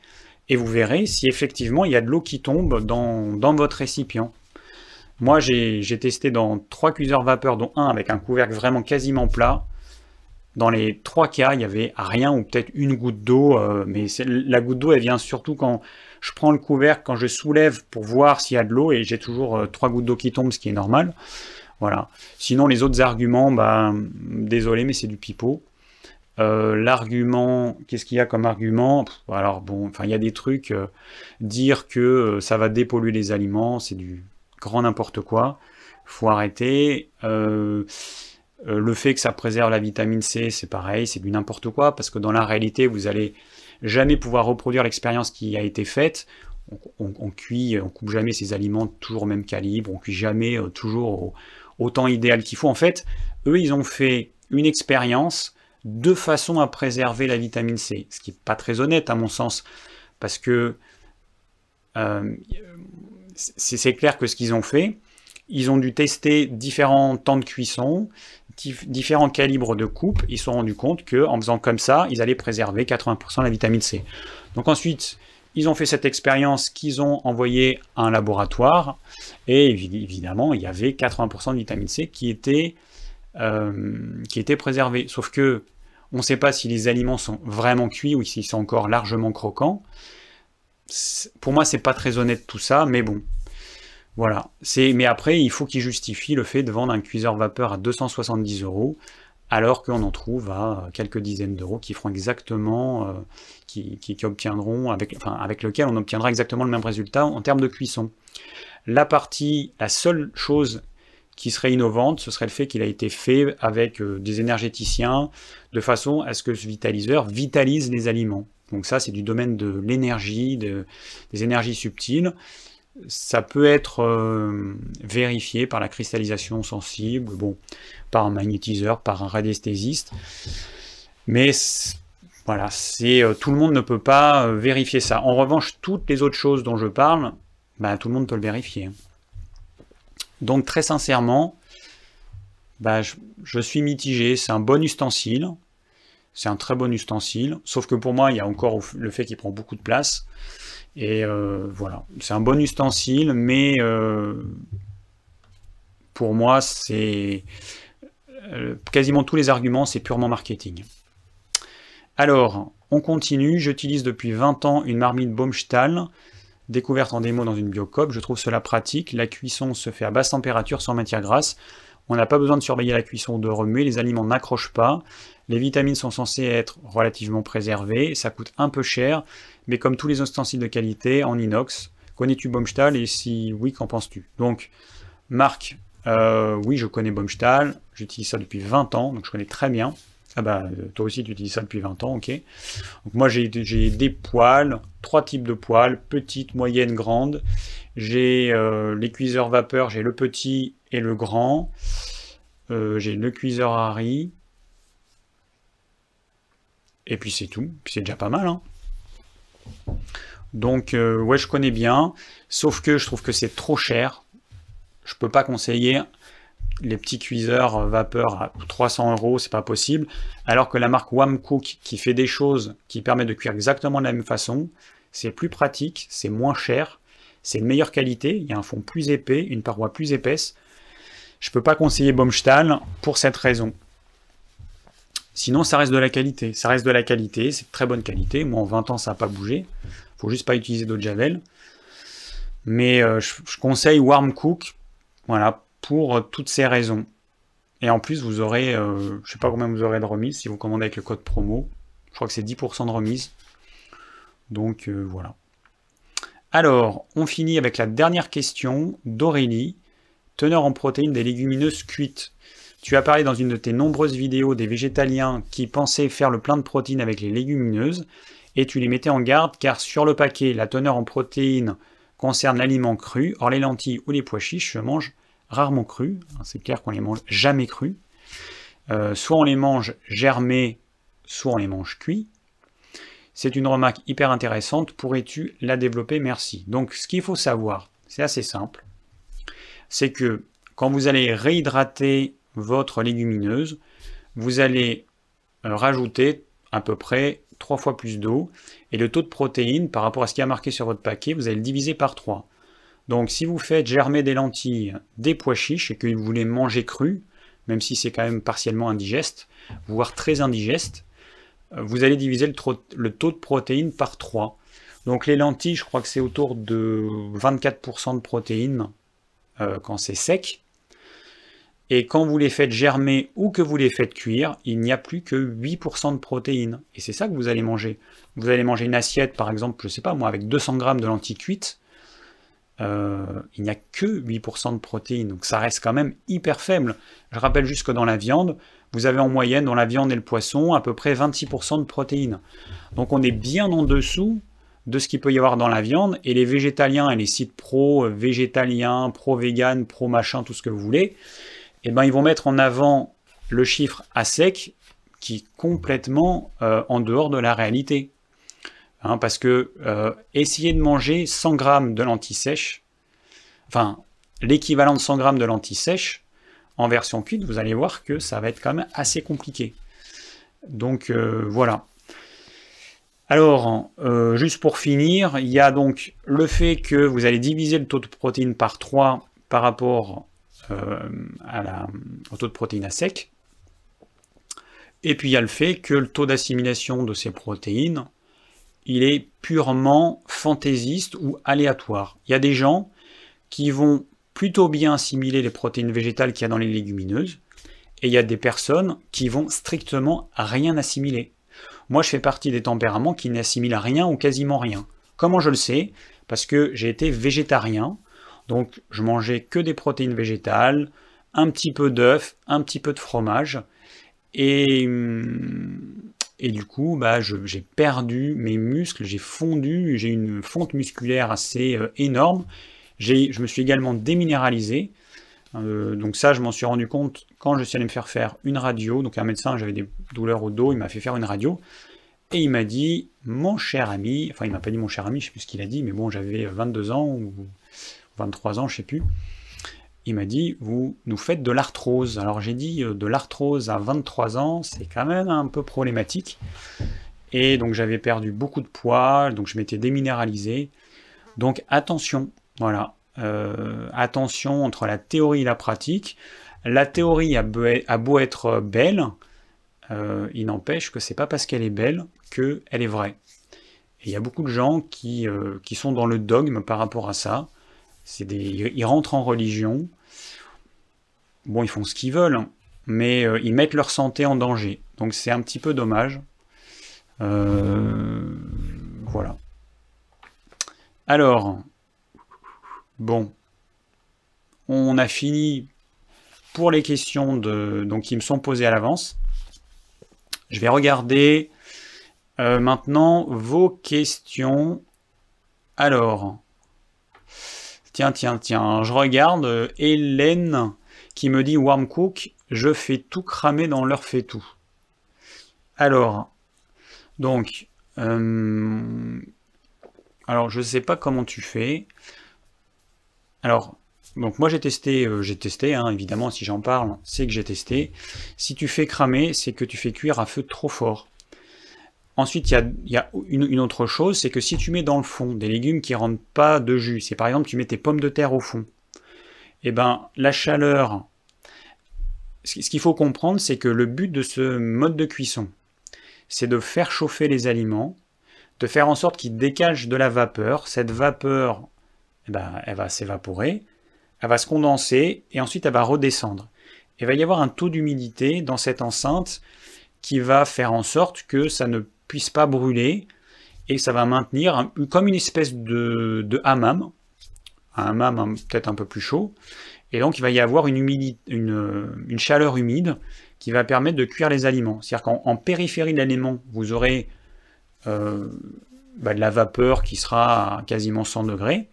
et vous verrez si effectivement il y a de l'eau qui tombe dans votre récipient. Moi, j'ai testé dans trois cuiseurs vapeur, dont un avec un couvercle vraiment quasiment plat. Dans les trois cas, il y avait rien ou peut-être une goutte d'eau, euh, mais la goutte d'eau, elle vient surtout quand je prends le couvercle, quand je soulève pour voir s'il y a de l'eau, et j'ai toujours euh, trois gouttes d'eau qui tombent, ce qui est normal. Voilà. Sinon, les autres arguments, bah, désolé, mais c'est du pipeau. Euh, l'argument, qu'est-ce qu'il y a comme argument? Alors bon, enfin il y a des trucs, dire que ça va dépolluer les aliments, c'est du, grand n'importe quoi. Faut arrêter. Euh, euh, le fait que ça préserve la vitamine C, c'est pareil, c'est du n'importe quoi, parce que dans la réalité, vous allez jamais pouvoir reproduire l'expérience qui a été faite. On, cuit, on coupe jamais ses aliments toujours au même calibre, on cuit jamais euh, toujours au, temps idéal qu'il faut. En fait, eux, ils ont fait une expérience de façon à préserver la vitamine C, ce qui n'est pas très honnête à mon sens, parce que c'est clair que ce qu'ils ont fait, ils ont dû tester différents temps de cuisson, différents calibres de coupe, ils se sont rendus compte qu'en faisant comme ça, ils allaient préserver 80% de la vitamine C. Donc ensuite, ils ont fait cette expérience qu'ils ont envoyé à un laboratoire, et évidemment, il y avait 80% de vitamine C qui était, euh, qui était préservé. Sauf que on ne sait pas si les aliments sont vraiment cuits ou s'ils sont encore largement croquants. Pour moi, c'est pas très honnête tout ça, mais bon. Voilà. Mais après, il faut qu'ils justifient le fait de vendre un cuiseur vapeur à 270 euros, alors qu'on en trouve à quelques dizaines d'euros qui feront exactement, euh, qui, obtiendront, avec, avec lequel on obtiendra exactement le même résultat en termes de cuisson. La partie, la seule chose qui serait innovante, ce serait le fait qu'il a été fait avec euh, des énergéticiens, de façon à ce que ce vitaliseur vitalise les aliments. Donc ça, c'est du domaine de l'énergie, de, des énergies subtiles. Ça peut être euh, vérifié par la cristallisation sensible, bon, par un magnétiseur, par un radiesthésiste. Mais voilà, c'est euh, tout le monde ne peut pas vérifier ça. En revanche, toutes les autres choses dont je parle, bah, tout le monde peut le vérifier. Donc très sincèrement, bah, je, suis mitigé. C'est un bon ustensile. C'est un très bon ustensile. Sauf que pour moi, il y a encore le fait qu'il prend beaucoup de place. Et euh, voilà, c'est un bon ustensile, mais euh, pour moi, c'est euh, quasiment tous les arguments, c'est purement marketing. Alors, on continue. J'utilise depuis 20 ans une marmite Baumstahl découverte en démo dans une biocop, je trouve cela pratique. La cuisson se fait à basse température sans matière grasse. On n'a pas besoin de surveiller la cuisson ou de remuer, les aliments n'accrochent pas. Les vitamines sont censées être relativement préservées, ça coûte un peu cher, mais comme tous les ustensiles de qualité, en inox. Connais-tu Baumstahl et si oui, qu'en penses-tu? Donc, Marc, euh, oui, je connais Baumstahl, j'utilise ça depuis 20 ans, donc je connais très bien. Ah bah, euh, toi aussi, tu utilises ça depuis 20 ans, ok. Donc moi, j'ai des poils, trois types de poils, petite, moyenne, grande. J'ai euh, les cuiseurs vapeur, j'ai le petit et le grand. Euh, j'ai le cuiseur Harry. Et puis c'est tout. C'est déjà pas mal, hein. Donc, ouais, je connais bien. Sauf que je trouve que c'est trop cher. Je peux pas conseiller les petits cuiseurs euh, vapeur à 300 euros, c'est pas possible. Alors que la marque Wamcook, qui fait des choses qui permettent de cuire exactement de la même façon, c'est plus pratique, c'est moins cher, c'est de meilleure qualité, il y a un fond plus épais, une paroi plus épaisse. Je peux pas conseiller Baumstahl pour cette raison. Sinon, ça reste de la qualité. Ça reste de la qualité, c'est très bonne qualité. Moi, en 20 ans, ça n'a pas bougé. faut juste pas utiliser d'eau de javel. Mais euh, je, conseille Warmcook, voilà, pour euh, toutes ces raisons. Et en plus, vous aurez, euh, je sais pas combien vous aurez de remise si vous commandez avec le code promo. Je crois que c'est 10% de remise. Donc euh, voilà. Alors, on finit avec la dernière question d'Aurélie. Teneur en protéines des légumineuses cuites. Tu as parlé dans une de tes nombreuses vidéos des végétaliens qui pensaient faire le plein de protéines avec les légumineuses et tu les mettais en garde car sur le paquet, la teneur en protéines concerne l'aliment cru, or les lentilles ou les pois chiches se mangent rarement crus. Hein, c'est clair qu'on les mange jamais crus. Euh, soit on les mange germés, soit on les mange cuits. C'est une remarque hyper intéressante. Pourrais-tu la développer? Merci. Donc, ce qu'il faut savoir, c'est assez simple. C'est que quand vous allez réhydrater votre légumineuse, vous allez euh, rajouter à peu près 3 fois plus d'eau. Et le taux de protéines, par rapport à ce qui est marqué sur votre paquet, vous allez le diviser par 3. Donc si vous faites germer des lentilles, des pois chiches et que vous les mangez crus, même si c'est quand même partiellement indigeste, voire très indigeste, euh, vous allez diviser le, taux de protéines par 3. Donc les lentilles, je crois que c'est autour de 24% de protéines euh, quand c'est sec. Et quand vous les faites germer ou que vous les faites cuire, il n'y a plus que 8% de protéines. Et c'est ça que vous allez manger. Vous allez manger une assiette, par exemple, je ne sais pas moi, avec 200 g de lentilles cuites. Euh, il n'y a que 8% de protéines, donc ça reste quand même hyper faible. Je rappelle juste que dans la viande, vous avez en moyenne dans la viande et le poisson à peu près 26% de protéines. Donc on est bien en dessous de ce qu'il peut y avoir dans la viande, et les végétaliens et les sites pro, végétaliens, pro-vegan, pro-machin, tout ce que vous voulez, eh ben, ils vont mettre en avant le chiffre à sec qui est complètement euh, en dehors de la réalité. Hein, parce que euh, essayer de manger 100 grammes de lentilles sèches, enfin l'équivalent de 100 grammes de lentilles sèches en version cuite, vous allez voir que ça va être quand même assez compliqué. Donc euh, voilà. Alors, euh, juste pour finir, il y a donc le fait que vous allez diviser le taux de protéines par 3 par rapport au taux de protéines à sec. Et puis il y a le fait que le taux d'assimilation de ces protéines, il est purement fantaisiste ou aléatoire. Il y a des gens qui vont plutôt bien assimiler les protéines végétales qu'il y a dans les légumineuses, et il y a des personnes qui vont strictement rien assimiler. Moi, je fais partie des tempéraments qui n'assimilent rien ou quasiment rien. Comment je le sais? Parce que j'ai été végétarien, donc je mangeais que des protéines végétales, un petit peu d'œufs, un petit peu de fromage, et, hum, et du coup, bah, j'ai perdu mes muscles, j'ai fondu, j'ai une fonte musculaire assez euh, énorme. Je me suis également déminéralisé. Euh, donc ça, je m'en suis rendu compte quand je suis allé me faire faire une radio. Donc un médecin, j'avais des douleurs au dos, il m'a fait faire une radio. Et il m'a dit, mon cher ami, enfin il m'a pas dit mon cher ami, je sais plus ce qu'il a dit, mais bon, j'avais 22 ans ou 23 ans, je sais plus. Il m'a dit, vous nous faites de l'arthrose. Alors j'ai dit, euh, de l'arthrose à 23 ans, c'est quand même un peu problématique. Et donc j'avais perdu beaucoup de poids, donc je m'étais déminéralisé. Donc attention, voilà. Euh, attention entre la théorie et la pratique. La théorie a beau, être belle, euh, il n'empêche que c'est pas parce qu'elle est belle qu'elle est vraie. Et il y a beaucoup de gens qui, sont dans le dogme par rapport à ça. Des, ils rentrent en religion. Bon, ils font ce qu'ils veulent, hein, mais ils mettent leur santé en danger. Donc c'est un petit peu dommage. voilà. Alors, Bon, on a fini pour les questions de, donc, qui me sont posées à l'avance. Je vais regarder euh, maintenant vos questions. Alors, tiens, tiens, tiens, je regarde euh, Hélène qui me dit Warm Cook, je fais tout cramer dans leur fait tout. Alors, donc, euh, alors je ne sais pas comment tu fais. Alors, donc moi j'ai testé, euh, j'ai testé, hein, évidemment si j'en parle, c'est que j'ai testé. Si tu fais cramer, c'est que tu fais cuire à feu trop fort. Ensuite, il y a, une, autre chose, c'est que si tu mets dans le fond des légumes qui ne rendent pas de jus, c'est par exemple tu mets tes pommes de terre au fond, eh ben la chaleur, ce qu'il faut comprendre, c'est que le but de ce mode de cuisson, c'est de faire chauffer les aliments, de faire en sorte qu'ils dégagent de la vapeur. Cette vapeur, eh ben, elle va s'évaporer, elle va se condenser et ensuite elle va redescendre. Il va y avoir un taux d'humidité dans cette enceinte qui va faire en sorte que ça ne puisse pas brûler et ça va maintenir comme une espèce de, de hammam, un hammam peut-être un peu plus chaud. Et donc il va y avoir une, humidité, une, chaleur humide qui va permettre de cuire les aliments. C'est-à-dire qu'en périphérie de l'aliment, vous aurez euh, bah, de la vapeur qui sera à quasiment 100 degrés.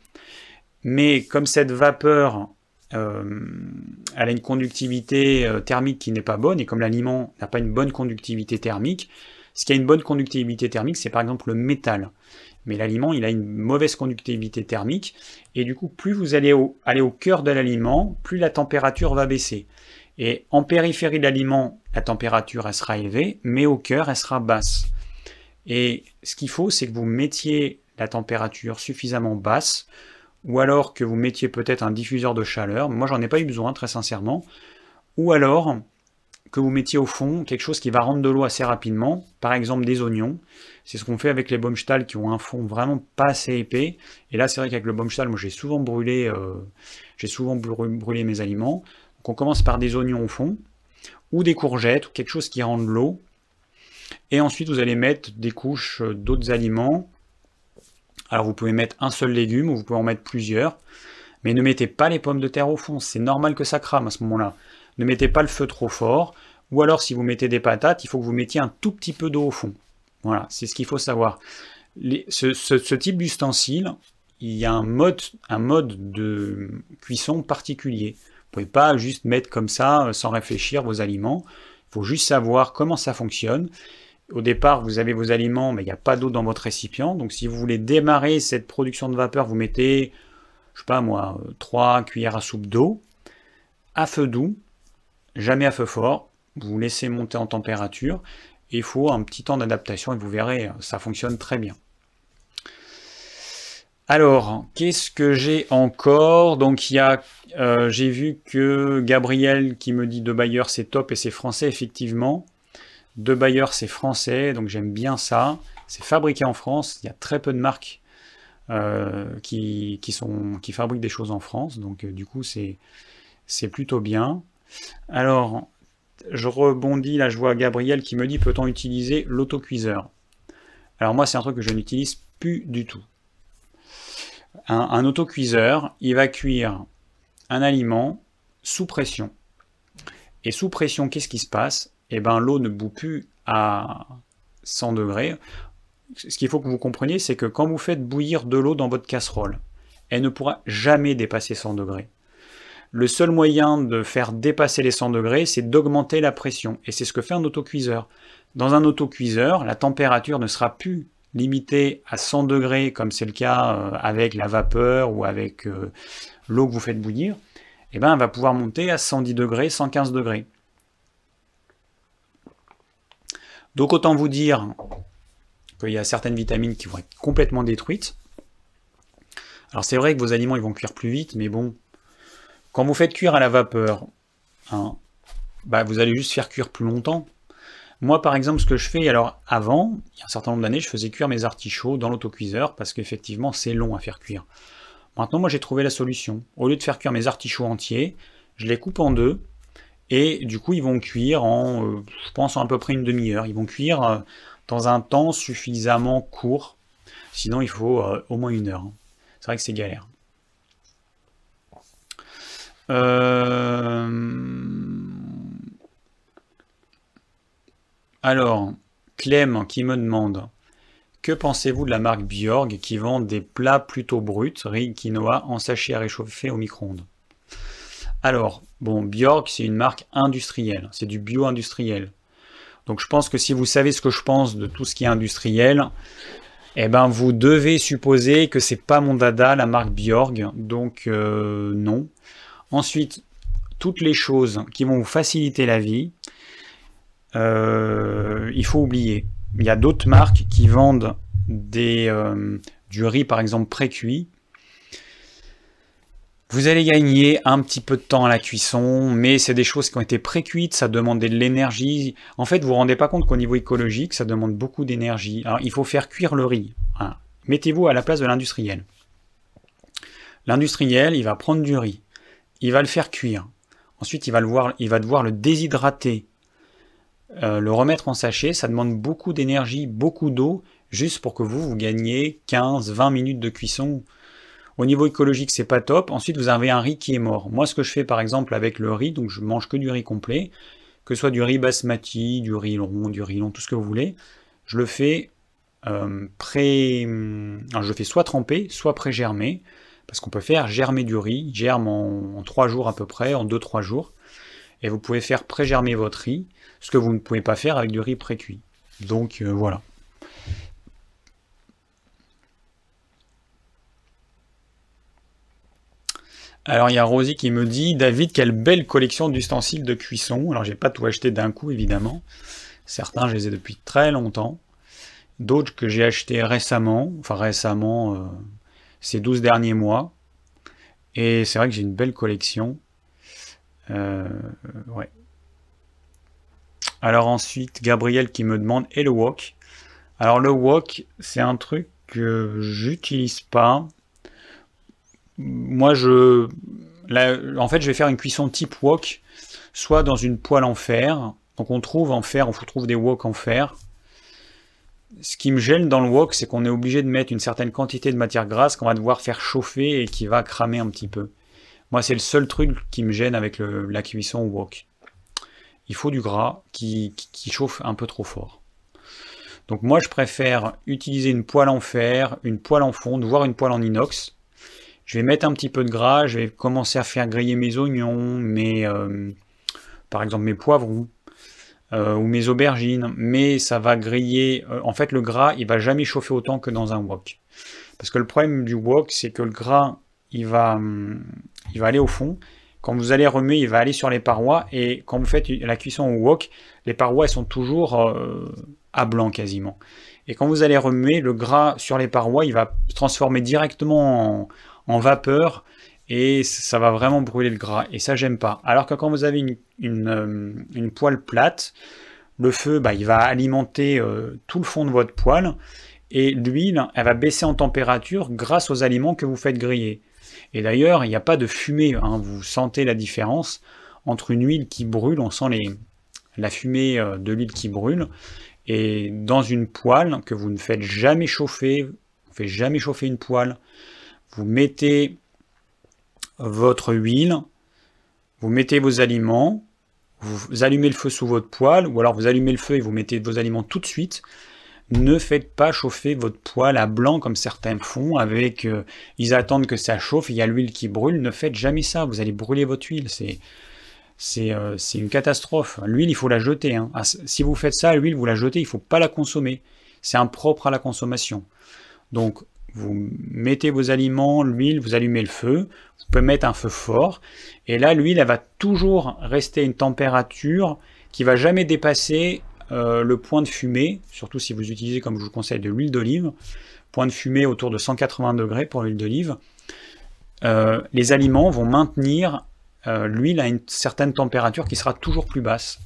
Mais comme cette vapeur euh, elle a une conductivité euh, thermique qui n'est pas bonne, et comme l'aliment n'a pas une bonne conductivité thermique, ce qui a une bonne conductivité thermique, c'est par exemple le métal. Mais l'aliment, il a une mauvaise conductivité thermique, et du coup, plus vous allez au, aller au cœur de l'aliment, plus la température va baisser. Et en périphérie de l'aliment, la température, elle sera élevée, mais au cœur, elle sera basse. Et ce qu'il faut, c'est que vous mettiez la température suffisamment basse ou alors que vous mettiez peut-être un diffuseur de chaleur, moi j'en ai pas eu besoin très sincèrement, ou alors que vous mettiez au fond quelque chose qui va rendre de l'eau assez rapidement, par exemple des oignons, c'est ce qu'on fait avec les Baumstahl qui ont un fond vraiment pas assez épais, et là c'est vrai qu'avec le Baumstahl, moi j'ai souvent brûlé, euh, j'ai souvent brûlé mes aliments, donc on commence par des oignons au fond, ou des courgettes, ou quelque chose qui rend de l'eau, et ensuite vous allez mettre des couches d'autres aliments, alors vous pouvez mettre un seul légume ou vous pouvez en mettre plusieurs, mais ne mettez pas les pommes de terre au fond, c'est normal que ça crame à ce moment-là. Ne mettez pas le feu trop fort, ou alors si vous mettez des patates, il faut que vous mettiez un tout petit peu d'eau au fond. Voilà, c'est ce qu'il faut savoir. ce, type d'ustensile, il y a un mode, de cuisson particulier. Vous ne pouvez pas juste mettre comme ça, euh, sans réfléchir, vos aliments. Il faut juste savoir comment ça fonctionne au départ, vous avez vos aliments, mais il n'y a pas d'eau dans votre récipient. Donc si vous voulez démarrer cette production de vapeur, vous mettez, je sais pas moi, 3 cuillères à soupe d'eau, à feu doux, jamais à feu fort. Vous laissez monter en température. il faut un petit temps d'adaptation et vous verrez, ça fonctionne très bien. Alors, qu'est-ce que j'ai encore? Donc, il y a, euh, j'ai vu que Gabriel qui me dit de Bayer c'est top et c'est français, effectivement. De Bayer c'est français, donc j'aime bien ça. C'est fabriqué en France, il y a très peu de marques euh, qui, fabriquent des choses en France, donc euh, du coup c'est plutôt bien. Alors, je rebondis, là je vois Gabriel qui me dit peut-on utiliser l'autocuiseur? Alors moi c'est un truc que je n'utilise plus du tout. Un, autocuiseur, il va cuire un aliment sous pression. Et sous pression, qu'est-ce qui se passe? Eh bien l'eau ne bout plus à 100 degrés. Ce qu'il faut que vous compreniez, c'est que quand vous faites bouillir de l'eau dans votre casserole, elle ne pourra jamais dépasser 100 degrés le seul moyen de faire dépasser les 100 degrés, c'est d'augmenter la pression. Et c'est ce que fait un autocuiseur. Dans un autocuiseur, la température ne sera plus limitée à 100 degrés, comme c'est le cas euh, avec la vapeur ou avec euh, l'eau que vous faites bouillir. Eh ben, elle va pouvoir monter à 110 degrés, 115 degrés. Donc autant vous dire qu'il y a certaines vitamines qui vont être complètement détruites. Alors c'est vrai que vos aliments ils vont cuire plus vite, mais bon, quand vous faites cuire à la vapeur, hein, bah, vous allez juste faire cuire plus longtemps. Moi, par exemple, ce que je fais, alors avant, il y a un certain nombre d'années, je faisais cuire mes artichauts dans l'autocuiseur parce qu'effectivement, c'est long à faire cuire. Maintenant, moi, j'ai trouvé la solution. Au lieu de faire cuire mes artichauts entiers, je les coupe en deux et du coup, ils vont cuire en, euh, je pense, en à peu près une demi-heure. Ils vont cuire euh, dans un temps suffisamment court. Sinon, il faut euh, au moins une heure. Hein. C'est vrai que c'est galère. Euh, alors, Clem qui me demande Que pensez-vous de la marque Bjorg qui vend des plats plutôt bruts, riz, quinoa, en sachet à réchauffer au micro-ondes? Alors, bon, Bjorg c'est une marque industrielle, c'est du bio-industriel. Donc je pense que si vous savez ce que je pense de tout ce qui est industriel, eh ben vous devez supposer que c'est pas mon dada la marque Bjorg, donc euh, non. Ensuite, toutes les choses qui vont vous faciliter la vie, euh, il faut oublier. Il y a d'autres marques qui vendent euh, du riz, par exemple, pré-cuit. Vous allez gagner un petit peu de temps à la cuisson, mais c'est des choses qui ont été pré-cuites, ça demande de l'énergie. En fait, vous vous rendez pas compte qu'au niveau écologique, ça demande beaucoup d'énergie. Alors, il faut faire cuire le riz. Mettez-vous à la place de l'industriel. L'industriel, il va prendre du riz il va le faire cuire. Ensuite, il va, le voir, il va devoir le déshydrater, euh, le remettre en sachet. Ça demande beaucoup d'énergie, beaucoup d'eau, juste pour que vous, vous gagniez 15-20 minutes de cuisson. Au niveau écologique, c'est pas top. Ensuite, vous avez un riz qui est mort. Moi, ce que je fais par exemple avec le riz, donc je mange que du riz complet, que ce soit du riz basmati, du riz long, du riz long, tout ce que vous voulez, je le fais euh, pré... je le fais soit trempé, soit pré-germé. Parce qu'on peut faire germer du riz, germe en, 3 jours à peu près, en 2-3 jours. Et vous pouvez faire pré-germer votre riz, ce que vous ne pouvez pas faire avec du riz pré-cuit. Donc euh, voilà. Alors il y a Rosie qui me dit David, quelle belle collection d'ustensiles de cuisson. Alors j'ai pas tout acheté d'un coup évidemment. Certains je les ai depuis très longtemps. D'autres que j'ai acheté récemment, enfin récemment, euh, ces 12 derniers mois. Et c'est vrai que j'ai une belle collection. Euh, ouais. Alors ensuite, Gabriel qui me demande et le wok? Alors le wok, c'est un truc que j'utilise pas. Moi, je, en fait, je vais faire une cuisson type wok, soit dans une poêle en fer. Donc on trouve en fer, on trouve des woks en fer ce qui me gêne dans le wok, c'est qu'on est obligé de mettre une certaine quantité de matière grasse qu'on va devoir faire chauffer et qui va cramer un petit peu. Moi, c'est le seul truc qui me gêne avec la cuisson au wok. Il faut du gras qui, chauffe un peu trop fort. Donc moi, je préfère utiliser une poêle en fer, une poêle en fonte, voire une poêle en inox. Je vais mettre un petit peu de gras, je vais commencer à faire griller mes oignons, mes, euh, par exemple mes poivrons, euh, ou mes aubergines, mais ça va griller. Euh, en fait, le gras, il va jamais chauffer autant que dans un wok. Parce que le problème du wok, c'est que le gras, il va, hum, il va aller au fond. quand vous allez remuer, il va aller sur les parois. Et quand vous faites la cuisson au wok, les parois elles sont toujours euh, à blanc quasiment. Et quand vous allez remuer, le gras sur les parois, il va se transformer directement en, vapeur et ça va vraiment brûler le gras. Et ça, j'aime pas. Alors que quand vous avez une, euh, poêle plate, le feu, bah, il va alimenter euh, tout le fond de votre poêle et l'huile, elle va baisser en température grâce aux aliments que vous faites griller. Et d'ailleurs, il n'y a pas de fumée, hein. vous sentez la différence entre une huile qui brûle, on sent les, la fumée euh, de l'huile qui brûle, et dans une poêle que vous ne faites jamais chauffer, vous ne faites jamais chauffer une poêle, vous mettez votre huile, vous mettez vos aliments, vous allumez le feu sous votre poêle, ou alors vous allumez le feu et vous mettez vos aliments tout de suite. Ne faites pas chauffer votre poêle à blanc comme certains font, avec euh, ils attendent que ça chauffe, il y a l'huile qui brûle. Ne faites jamais ça, vous allez brûler votre huile. C'est euh, c'est une catastrophe. L'huile, il faut la jeter. Hein. Ah, si vous faites ça, l'huile, vous la jetez, il ne faut pas la consommer. C'est impropre à la consommation. Donc, vous mettez vos aliments, l'huile, vous allumez le feu. Vous pouvez mettre un feu fort. Et là, l'huile, elle va toujours rester à une température qui va jamais dépasser euh, le point de fumée, surtout si vous utilisez, comme je vous conseille, de l'huile d'olive. Point de fumée autour de 180 degrés pour l'huile d'olive. Euh, les aliments vont maintenir euh, l'huile a une certaine température qui sera toujours plus basse.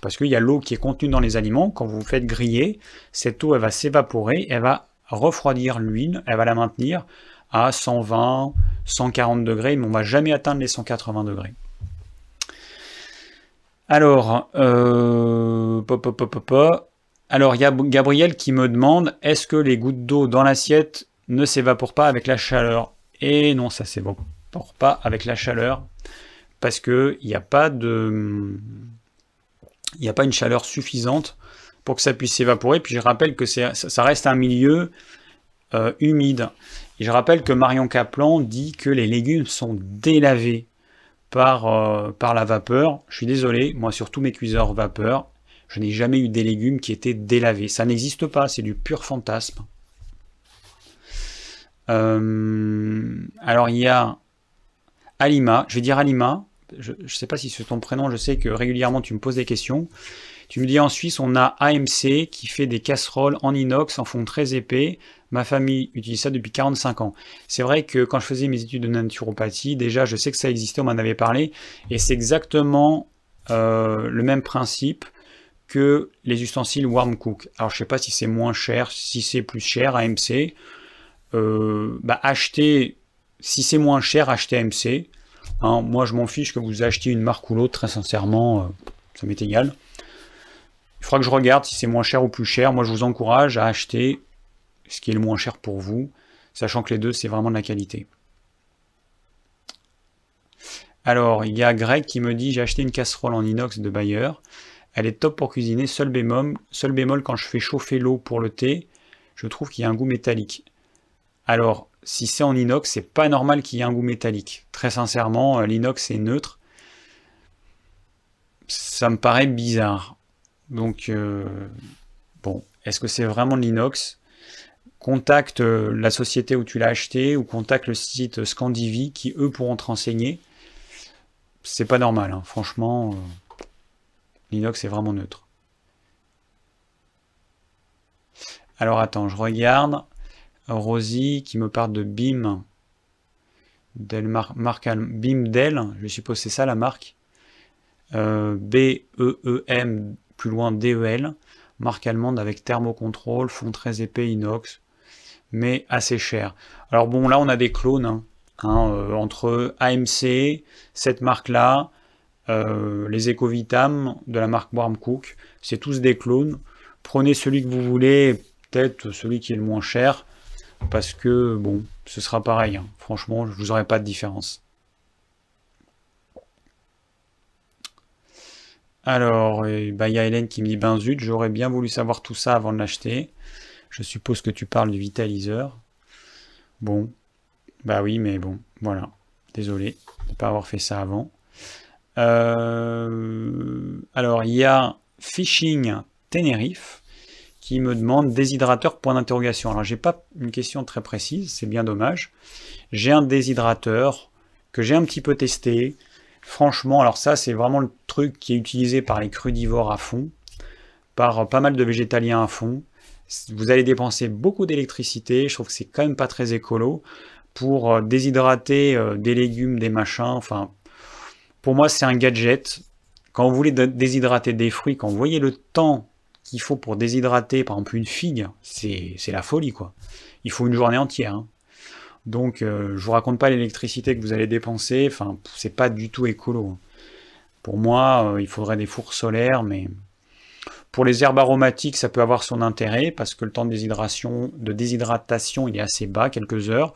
Parce qu'il y a l'eau qui est contenue dans les aliments. Quand vous faites griller, cette eau elle va s'évaporer, elle va refroidir l'huile, elle va la maintenir à 120, 140 degrés, mais on ne va jamais atteindre les 180 degrés. Alors, euh, alors il y a Gabriel qui me demande est-ce que les gouttes d'eau dans l'assiette ne s'évaporent pas avec la chaleur? Et non, ça c'est bon pas avec la chaleur parce que il n'y a pas de il n'y a pas une chaleur suffisante pour que ça puisse s'évaporer. Puis je rappelle que ça, reste un milieu euh, humide. Et je rappelle que Marion Kaplan dit que les légumes sont délavés par, euh, par la vapeur. Je suis désolé, moi sur tous mes cuiseurs vapeur, je n'ai jamais eu des légumes qui étaient délavés. Ça n'existe pas, c'est du pur fantasme. Euh, alors il y a Alima, je vais dire Alima, je ne sais pas si c'est ton prénom, je sais que régulièrement tu me poses des questions. Tu me dis en Suisse, on a AMC qui fait des casseroles en inox en fond très épais. Ma famille utilise ça depuis 45 ans. C'est vrai que quand je faisais mes études de naturopathie, déjà je sais que ça existait, on m'en avait parlé, et c'est exactement euh, le même principe que les ustensiles Warm Cook. Alors je sais pas si c'est moins cher, si c'est plus cher AMC. Euh, bah, acheter si c'est moins cher, achetez MC. Hein, moi, je m'en fiche que vous achetiez une marque ou l'autre, très sincèrement, euh, ça m'est égal. Il faudra que je regarde si c'est moins cher ou plus cher. Moi, je vous encourage à acheter ce qui est le moins cher pour vous, sachant que les deux, c'est vraiment de la qualité. Alors, il y a Greg qui me dit j'ai acheté une casserole en inox de Bayer. Elle est top pour cuisiner, seul bémol, seul bémol quand je fais chauffer l'eau pour le thé, je trouve qu'il y a un goût métallique. Alors, si c'est en inox, c'est pas normal qu'il y ait un goût métallique. Très sincèrement, euh, l'inox est neutre. Ça me paraît bizarre. Donc, euh, bon, est-ce que c'est vraiment de l'inox Contacte euh, la société où tu l'as acheté ou contacte le site Scandivie qui, eux, pourront te renseigner. C'est pas normal, hein. franchement. l'inox est vraiment neutre. Alors attends, je regarde. Rosie qui me parle de BIM. marque, BIM Dell, je suppose c'est ça la marque? Euh, B-E-E-M, plus loin D-E-L. Marque allemande avec thermocontrôle, fond très épais inox, mais assez cher. Alors bon, là on a des clones hein, hein, euh, entre AMC, cette marque-là, euh, les Ecovitam de la marque Warm Cook, c'est tous des clones. Prenez celui que vous voulez, peut-être celui qui est le moins cher parce que bon, ce sera pareil. Hein. Franchement, je vous aurai pas de différence. Alors, bah, il y a Hélène qui me dit ben zut, j'aurais bien voulu savoir tout ça avant de l'acheter. Je suppose que tu parles du vitaliseur. Bon, bah oui, mais bon, voilà. Désolé de ne pas avoir fait ça avant. Euh, alors, il y a Fishing Tenerife qui me demande déshydrateur point d'interrogation. Alors j'ai pas une question très précise, c'est bien dommage. J'ai un déshydrateur que j'ai un petit peu testé. Franchement, alors ça, c'est vraiment le truc qui est utilisé par les crudivores à fond, par pas mal de végétaliens à fond. Vous allez dépenser beaucoup d'électricité. Je trouve que c'est quand même pas très écolo pour euh, déshydrater euh, des légumes, des machins. Enfin, pour moi, c'est un gadget. Quand vous voulez déshydrater des fruits, quand vous voyez le temps qu'il faut pour déshydrater, par exemple, une figue, c'est la folie, quoi. Il faut une journée entière. Hein. Donc, euh, je vous raconte pas l'électricité que vous allez dépenser. Enfin, c'est pas du tout écolo. Pour moi, il faudrait des fours solaires, mais pour les herbes aromatiques, ça peut avoir son intérêt parce que le temps de déshydratation, de déshydratation il est assez bas, quelques heures.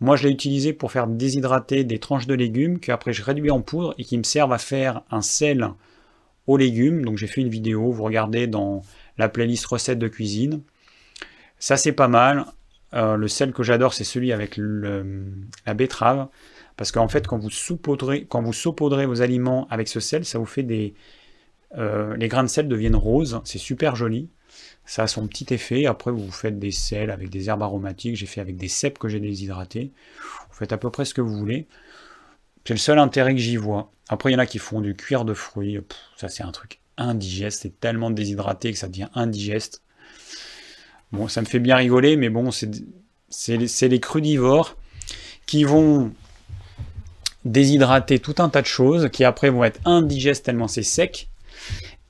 Moi, je l'ai utilisé pour faire déshydrater des tranches de légumes que après je réduis en poudre et qui me servent à faire un sel aux légumes. Donc j'ai fait une vidéo, vous regardez dans la playlist recettes de cuisine. Ça c'est pas mal. Euh, le sel que j'adore, c'est celui avec la betterave. Parce qu'en fait, quand vous, saupoudrez, vos aliments avec ce sel, ça vous fait des... Euh, les grains de sel deviennent roses. C'est super joli. Ça a son petit effet. Après, vous faites des sels avec des herbes aromatiques. J'ai fait avec des cèpes que j'ai déshydratés. Vous faites à peu près ce que vous voulez. C'est le seul intérêt que j'y vois. Après, il y en a qui font du cuir de fruits. ça, c'est un truc indigeste. C'est tellement déshydraté que ça devient indigeste. Bon, ça me fait bien rigoler, mais bon, c'est les crudivores qui vont déshydrater tout un tas de choses, qui après vont être indigestes tellement c'est sec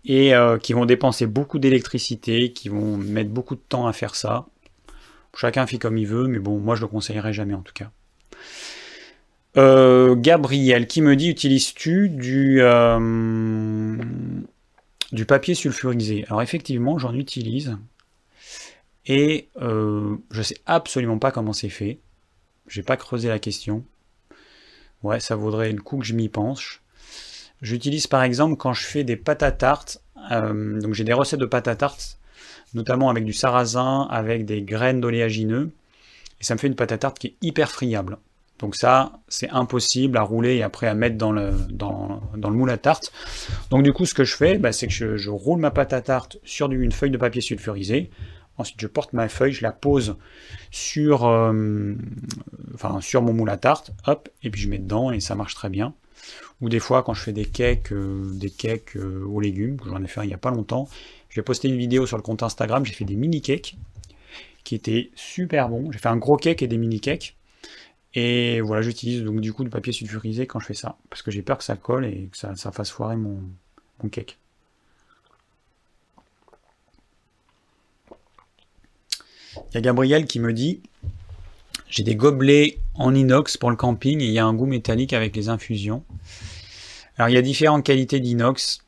et euh, qui vont dépenser beaucoup d'électricité, qui vont mettre beaucoup de temps à faire ça. Chacun fait comme il veut, mais bon, moi je le conseillerais jamais en tout cas. Euh, Gabriel qui me dit utilises-tu du, euh, du papier sulfurisé? Alors effectivement, j'en utilise. Et je sais absolument pas comment c'est fait. J'ai pas creusé la question. Ouais, ça vaudrait le coup que je m'y penche. J'utilise par exemple quand je fais des pâtes à tarte, euh, donc j'ai des recettes de pâtes à tarte, notamment avec du sarrasin, avec des graines d'oléagineux, et ça me fait une pâte à tarte qui est hyper friable. Donc ça, c'est impossible à rouler et après à mettre dans le, dans, le moule à tarte. Donc du coup, ce que je fais, bah, c'est que je, roule ma pâte à tarte sur une feuille de papier sulfurisé. Ensuite, je porte ma feuille, je la pose sur, euh, enfin, sur mon moule à tarte, hop, et puis je mets dedans et ça marche très bien. Ou des fois, quand je fais des cakes, euh, des cakes euh, aux légumes, que j'en ai fait il n'y a pas longtemps, j'ai posté une vidéo sur le compte Instagram, j'ai fait des mini cakes qui étaient super bons. J'ai fait un gros cake et des mini cakes. Et voilà, j'utilise donc du coup du papier sulfurisé quand je fais ça, parce que j'ai peur que ça colle et que ça, fasse foirer mon, mon cake. Il y a Gabriel qui me dit j'ai des gobelets en inox pour le camping et il y a un goût métallique avec les infusions. Alors il y a différentes qualités d'inox.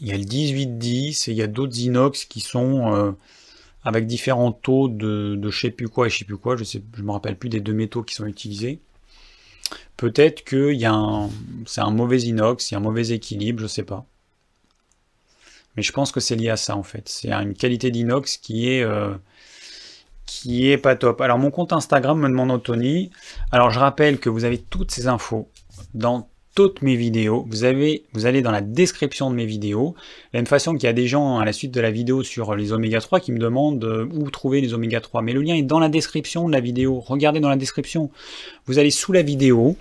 Il y a le 1810 et il y a d'autres inox qui sont euh, avec différents taux de, de je sais plus quoi et je sais plus quoi. Je ne me rappelle plus des deux métaux qui sont utilisés. Peut-être que c'est un mauvais inox, il y a un mauvais équilibre, je sais pas. Mais je pense que c'est lié à ça en fait. C'est une qualité d'inox qui est euh, qui est pas top. Alors mon compte Instagram me demande Tony. Alors je rappelle que vous avez toutes ces infos dans toutes mes vidéos. Vous, avez, vous allez dans la description de mes vidéos. De la même façon qu'il y a des gens à la suite de la vidéo sur les oméga 3 qui me demandent euh, où trouver les oméga 3. Mais le lien est dans la description de la vidéo. Regardez dans la description. Vous allez sous la vidéo.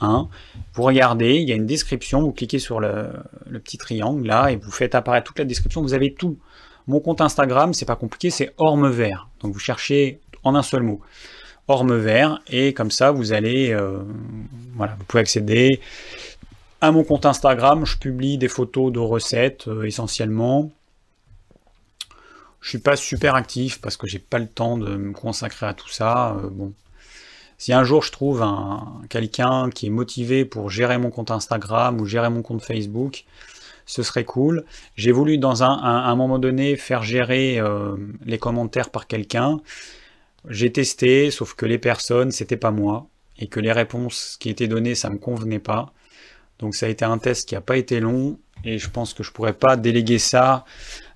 Hein, vous regardez, il y a une description, vous cliquez sur le, petit triangle là et vous faites apparaître toute la description, vous avez tout. Mon compte Instagram, c'est pas compliqué, c'est Orme Vert. Donc vous cherchez en un seul mot. Orme Vert, et comme ça vous allez, euh, voilà, vous pouvez accéder à mon compte Instagram. Je publie des photos de recettes euh, essentiellement. Je suis pas super actif parce que j'ai pas le temps de me consacrer à tout ça. Euh, bon, si un jour je trouve un, quelqu'un qui est motivé pour gérer mon compte Instagram ou gérer mon compte Facebook, ce serait cool. J'ai voulu dans un, un, moment donné faire gérer euh, les commentaires par quelqu'un. J'ai testé, sauf que les personnes, c'était pas moi, et que les réponses qui étaient données, ça me convenait pas. Donc ça a été un test qui n'a pas été long, et je pense que je pourrais pas déléguer ça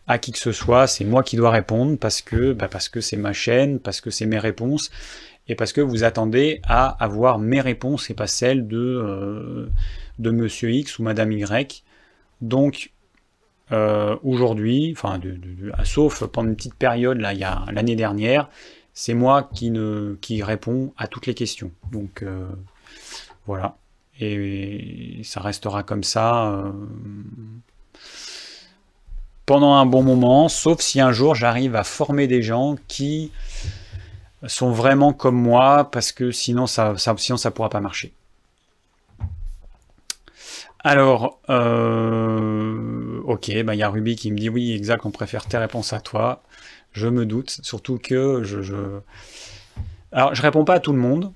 à qui que ce soit. C'est moi qui dois répondre parce que bah parce que c'est ma chaîne, parce que c'est mes réponses, et parce que vous attendez à avoir mes réponses et pas celles de euh, Monsieur X ou Madame Y. Donc euh, aujourd'hui, enfin, sauf pendant une petite période là, l'année dernière, c'est moi qui ne qui répond à toutes les questions. Donc euh, Voilà. Et ça restera comme ça pendant un bon moment, sauf si un jour j'arrive à former des gens qui sont vraiment comme moi, parce que sinon ça, ça sinon ça pourra pas marcher. Alors, euh, ok, il bah, y a Ruby qui me dit oui, exact, on préfère tes réponses à toi. Je me doute, surtout que je, je... Alors, je réponds pas à tout le monde.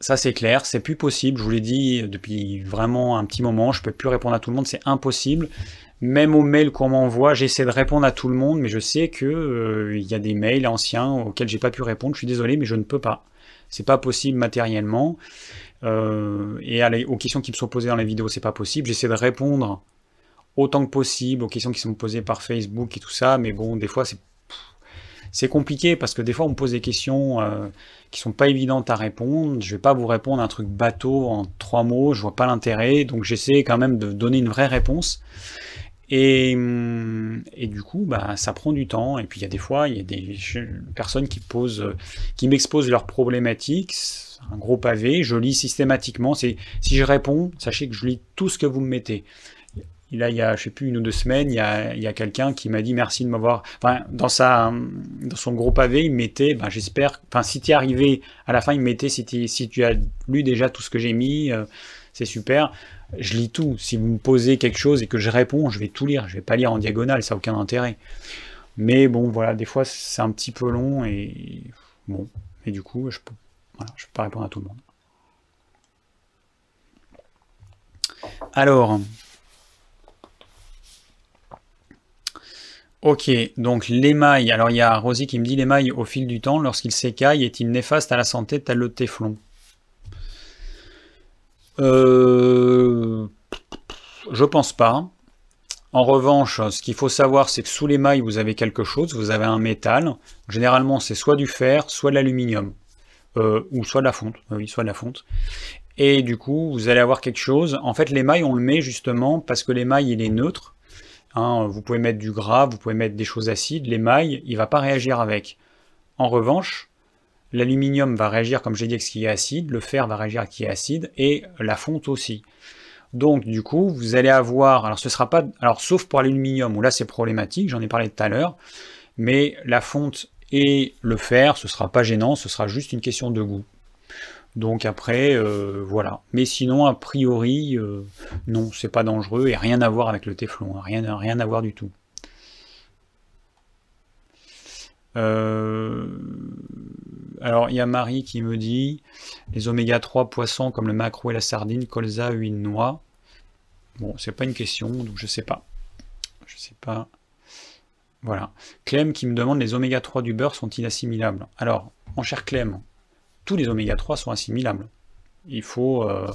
Ça, c'est clair, c'est plus possible. Je vous l'ai dit depuis vraiment un petit moment, je peux plus répondre à tout le monde, c'est impossible. Même aux mails qu'on m'envoie, j'essaie de répondre à tout le monde, mais je sais que euh, y a des mails anciens auxquels j'ai pas pu répondre. Je suis désolé, mais je ne peux pas. C'est pas possible matériellement. Euh, et aux questions qui me sont posées dans les vidéos, c'est pas possible. J'essaie de répondre autant que possible aux questions qui sont posées par Facebook et tout ça, mais bon, des fois c'est c'est compliqué parce que des fois on me pose des questions euh, qui sont pas évidentes à répondre. Je vais pas vous répondre un truc bateau en trois mots, je vois pas l'intérêt, donc j'essaie quand même de donner une vraie réponse. Et, hum, et, du coup, bah, ça prend du temps. Et puis il y a des fois, il y a des personnes qui posent, qui m'exposent leurs problématiques un gros pavé, je lis systématiquement. Si je réponds, sachez que je lis tout ce que vous me mettez. Là, il y a, je sais plus, une ou deux semaines, il y a, quelqu'un qui m'a dit merci de m'avoir. Enfin, dans sa, dans son gros pavé, il mettait, ben, j'espère. Enfin, si tu es arrivé à la fin, il mettait si, si tu as lu déjà tout ce que j'ai mis, euh, c'est super. Je lis tout. Si vous me posez quelque chose et que je réponds, je vais tout lire. Je vais pas lire en diagonale, ça n'a aucun intérêt. Mais bon, voilà, des fois c'est un petit peu long et bon. Et du coup, je peux je ne peux pas répondre à tout le monde. Alors, ok, donc l'émail. Alors il y a Rosie qui me dit l'émail au fil du temps, lorsqu'il s'écaille, est-il néfaste à la santé tel le téflon? Euh, Je pense pas. En revanche, ce qu'il faut savoir, c'est que sous l'émail, vous avez quelque chose, vous avez un métal. Généralement, c'est soit du fer, soit de l'aluminium. Euh, ou soit de la fonte, oui, soit de la fonte. Et du coup, vous allez avoir quelque chose. En fait, l'émail, on le met justement parce que l'émail, il est neutre. Hein, vous pouvez mettre du gras, vous pouvez mettre des choses acides. L'émail, il va pas réagir avec. En revanche, l'aluminium va réagir, comme j'ai dit, avec ce qui est acide. Le fer va réagir avec ce qui est acide. Et la fonte aussi. Donc, du coup, vous allez avoir. Alors, ce sera pas. Alors, sauf pour l'aluminium, où là, c'est problématique. J'en ai parlé tout à l'heure. Mais la fonte et le faire, ce sera pas gênant, ce sera juste une question de goût. Donc après, euh, voilà. Mais sinon, a priori, euh, non, c'est pas dangereux et rien à voir avec le téflon, hein. rien à voir du tout. Euh, alors, il y a Marie qui me dit les oméga 3 poissons comme le maquereau et la sardine, colza, huile noix. Bon, c'est pas une question, donc je sais pas. Je sais pas. Voilà. Clem qui me demande les oméga 3 du beurre sont-ils assimilables? Alors, mon cher Clem, tous les oméga 3 sont assimilables. Il faut, euh,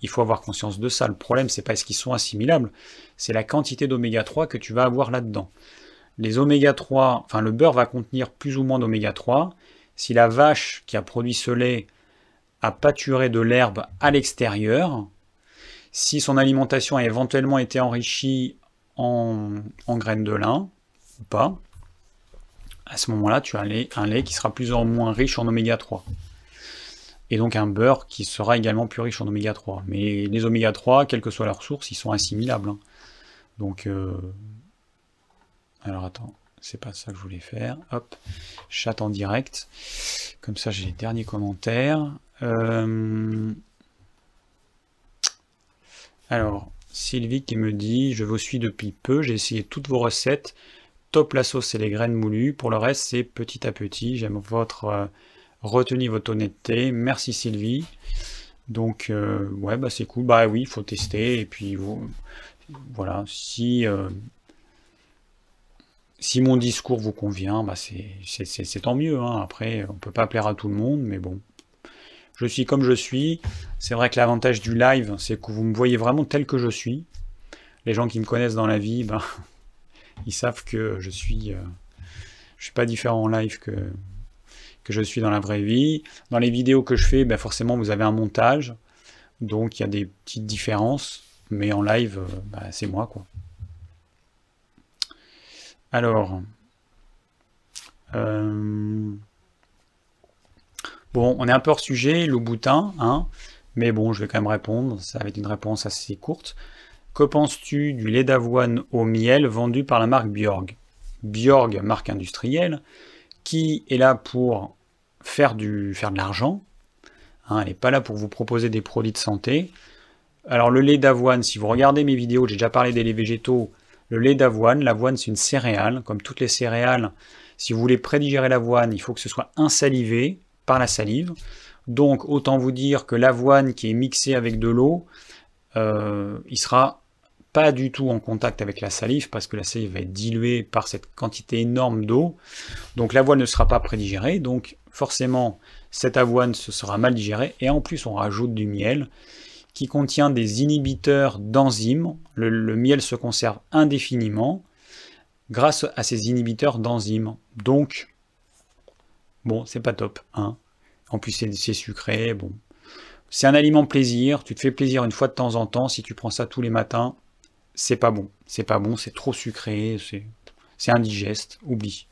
il faut avoir conscience de ça. Le problème, c'est pas est-ce qu'ils sont assimilables, c'est la quantité d'oméga 3 que tu vas avoir là-dedans. Les oméga 3, enfin le beurre va contenir plus ou moins d'oméga 3. Si la vache qui a produit ce lait a pâturé de l'herbe à l'extérieur, si son alimentation a éventuellement été enrichie en, graines de lin, pas, à ce moment-là, tu as un lait, un lait qui sera plus ou moins riche en oméga 3. Et donc un beurre qui sera également plus riche en oméga 3. Mais les oméga 3, quelle que soit leur source, ils sont assimilables. Hein. Donc, euh, alors attends, c'est pas ça que je voulais faire. Hop, chat en direct. Comme ça, j'ai les derniers commentaires. Euh, alors, Sylvie qui me dit, je vous suis depuis peu, j'ai essayé toutes vos recettes, top la sauce et les graines moulues. Pour le reste, c'est petit à petit. J'aime votre euh, retenue, votre honnêteté. Merci Sylvie. Donc, euh, ouais, bah c'est cool. Bah oui, il faut tester. Et puis, voilà, si, euh, si mon discours vous convient, bah c'est tant mieux. Hein. Après, on peut pas plaire à tout le monde, mais bon. Je suis comme je suis. C'est vrai que l'avantage du live, c'est que vous me voyez vraiment tel que je suis. Les gens qui me connaissent dans la vie, ben, ils savent que je suis, euh, suis pas différent en live que, que je suis dans la vraie vie. Dans les vidéos que je fais, ben forcément vous avez un montage, donc il y a des petites différences, mais en live, euh, ben, c'est moi quoi. Alors, euh, bon, on est un peu hors sujet, le boutin, hein. Mais bon, je vais quand même répondre, ça va être une réponse assez courte. Que penses-tu du lait d'avoine au miel vendu par la marque Bjorg Bjorg, marque industrielle, qui est là pour faire, du, faire de l'argent. Hein, elle n'est pas là pour vous proposer des produits de santé. Alors le lait d'avoine, si vous regardez mes vidéos, j'ai déjà parlé des laits végétaux, le lait d'avoine, l'avoine c'est une céréale, comme toutes les céréales, si vous voulez prédigérer l'avoine, il faut que ce soit insalivé par la salive. Donc autant vous dire que l'avoine qui est mixée avec de l'eau, euh, il sera pas du tout en contact avec la salive parce que la salive va être diluée par cette quantité énorme d'eau. Donc l'avoine ne sera pas prédigérée, donc forcément cette avoine se sera mal digérée et en plus on rajoute du miel qui contient des inhibiteurs d'enzymes. Le, miel se conserve indéfiniment grâce à ces inhibiteurs d'enzymes. Donc, bon, c'est pas top. Hein. En plus, c'est sucré. Bon, c'est un aliment plaisir. Tu te fais plaisir une fois de temps en temps. Si tu prends ça tous les matins, c'est pas bon. C'est pas bon. C'est trop sucré. C'est indigeste. Oublie.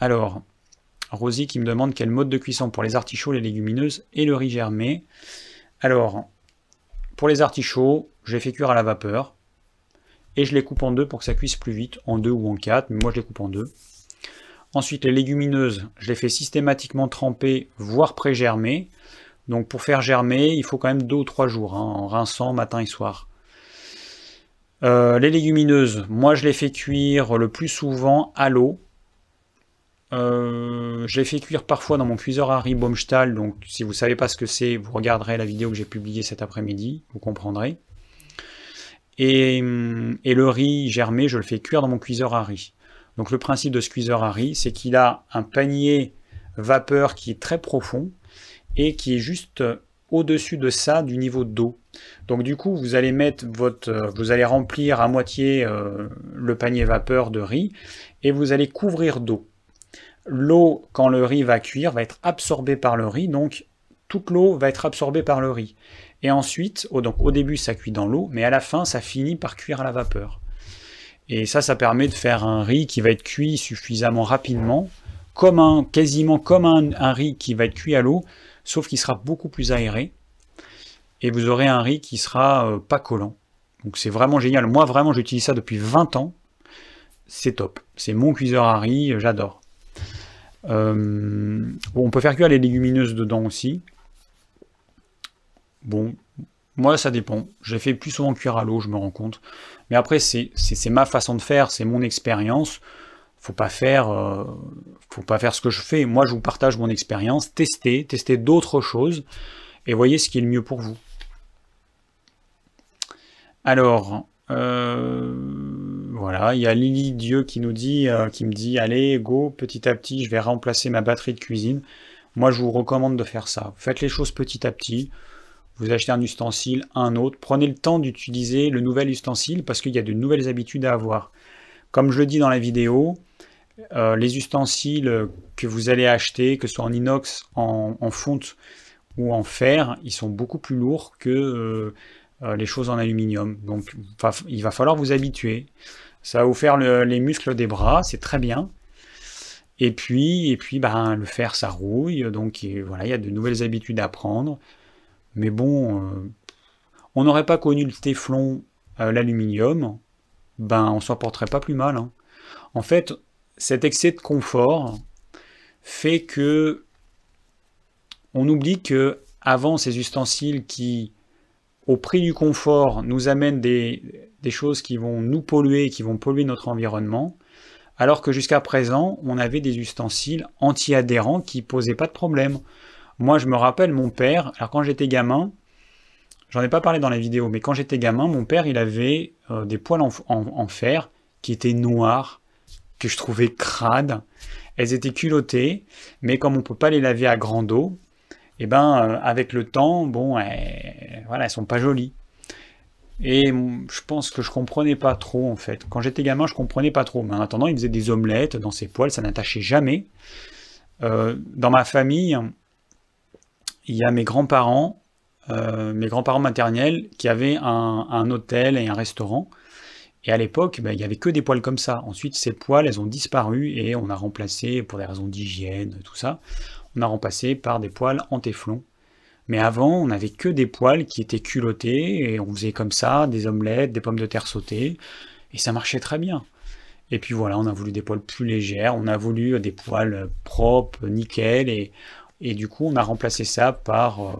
Alors, Rosie qui me demande quel mode de cuisson pour les artichauts, les légumineuses et le riz germé. Alors, pour les artichauts, je les fais cuire à la vapeur. Et je les coupe en deux pour que ça cuise plus vite, en deux ou en quatre, mais moi je les coupe en deux. Ensuite, les légumineuses, je les fais systématiquement tremper, voire pré-germer. Donc pour faire germer, il faut quand même deux ou trois jours, hein, en rinçant matin et soir. Euh, les légumineuses, moi je les fais cuire le plus souvent à l'eau, euh, je l'ai fait cuire parfois dans mon cuiseur Harry Baumstahl, donc si vous ne savez pas ce que c'est, vous regarderez la vidéo que j'ai publiée cet après-midi, vous comprendrez. Et, le riz germé, je le fais cuire dans mon cuiseur Harry. Donc le principe de ce cuiseur Harry, c'est qu'il a un panier vapeur qui est très profond et qui est juste au-dessus de ça du niveau d'eau. Donc du coup, vous allez mettre votre, vous allez remplir à moitié euh, le panier vapeur de riz et vous allez couvrir d'eau l'eau, quand le riz va cuire, va être absorbée par le riz, donc toute l'eau va être absorbée par le riz. Et ensuite, au, début, ça cuit dans l'eau, mais à la fin, ça finit par cuire à la vapeur. Et ça, ça permet de faire un riz qui va être cuit suffisamment rapidement, comme un, quasiment comme un, riz qui va être cuit à l'eau, sauf qu'il sera beaucoup plus aéré. Et vous aurez un riz qui sera euh, pas collant. Donc c'est vraiment génial. Moi, vraiment, j'utilise ça depuis 20 ans. C'est top. C'est mon cuiseur à riz, j'adore. Euh, on peut faire cuire les légumineuses dedans aussi. Bon, moi ça dépend. J'ai fait plus souvent cuire à l'eau, je me rends compte. Mais après, c'est ma façon de faire, c'est mon expérience. Faut pas faire, euh, faut pas faire ce que je fais. Moi, je vous partage mon expérience. Testez, testez d'autres choses et voyez ce qui est le mieux pour vous. Alors, euh, voilà, il y a Lily Dieu qui nous dit, euh, qui me dit, allez, go, petit à petit, je vais remplacer ma batterie de cuisine. Moi, je vous recommande de faire ça. Faites les choses petit à petit. Vous achetez un ustensile, un autre. Prenez le temps d'utiliser le nouvel ustensile parce qu'il y a de nouvelles habitudes à avoir. Comme je le dis dans la vidéo, euh, les ustensiles que vous allez acheter, que ce soit en inox, en, fonte ou en fer, ils sont beaucoup plus lourds que euh, les choses en aluminium. Donc il va falloir vous habituer. Ça va vous faire les muscles des bras, c'est très bien. Et puis, et puis ben, le fer, ça rouille. Donc voilà, il y a de nouvelles habitudes à prendre. Mais bon, euh, on n'aurait pas connu le téflon, euh, l'aluminium, ben on s'en porterait pas plus mal. Hein. En fait, cet excès de confort fait que on oublie que avant ces ustensiles qui au prix du confort, nous amènent des, choses qui vont nous polluer, qui vont polluer notre environnement, alors que jusqu'à présent, on avait des ustensiles anti-adhérents qui posaient pas de problème. Moi, je me rappelle mon père, alors quand j'étais gamin, j'en ai pas parlé dans la vidéo, mais quand j'étais gamin, mon père, il avait euh, des poils en, fer qui étaient noirs, que je trouvais crades. Elles étaient culottées, mais comme on peut pas les laver à grande eau, et eh ben euh, avec le temps, bon, elles, voilà, elles sont pas jolies. Et je pense que je comprenais pas trop en fait. Quand j'étais gamin, je comprenais pas trop. Mais en attendant, il faisait des omelettes dans ses poils, ça n'attachait jamais. Euh, dans ma famille, il y a mes grands-parents, euh, mes grands-parents maternels, qui avaient un, hôtel et un restaurant. Et à l'époque, ben, il n'y avait que des poils comme ça. Ensuite, ces poils, elles ont disparu et on a remplacé, pour des raisons d'hygiène, tout ça, on a remplacé par des poils en téflon. Mais avant, on n'avait que des poêles qui étaient culottés, et on faisait comme ça, des omelettes, des pommes de terre sautées, et ça marchait très bien. Et puis voilà, on a voulu des poêles plus légères, on a voulu des poêles propres, nickel, et, et du coup, on a remplacé ça par, euh,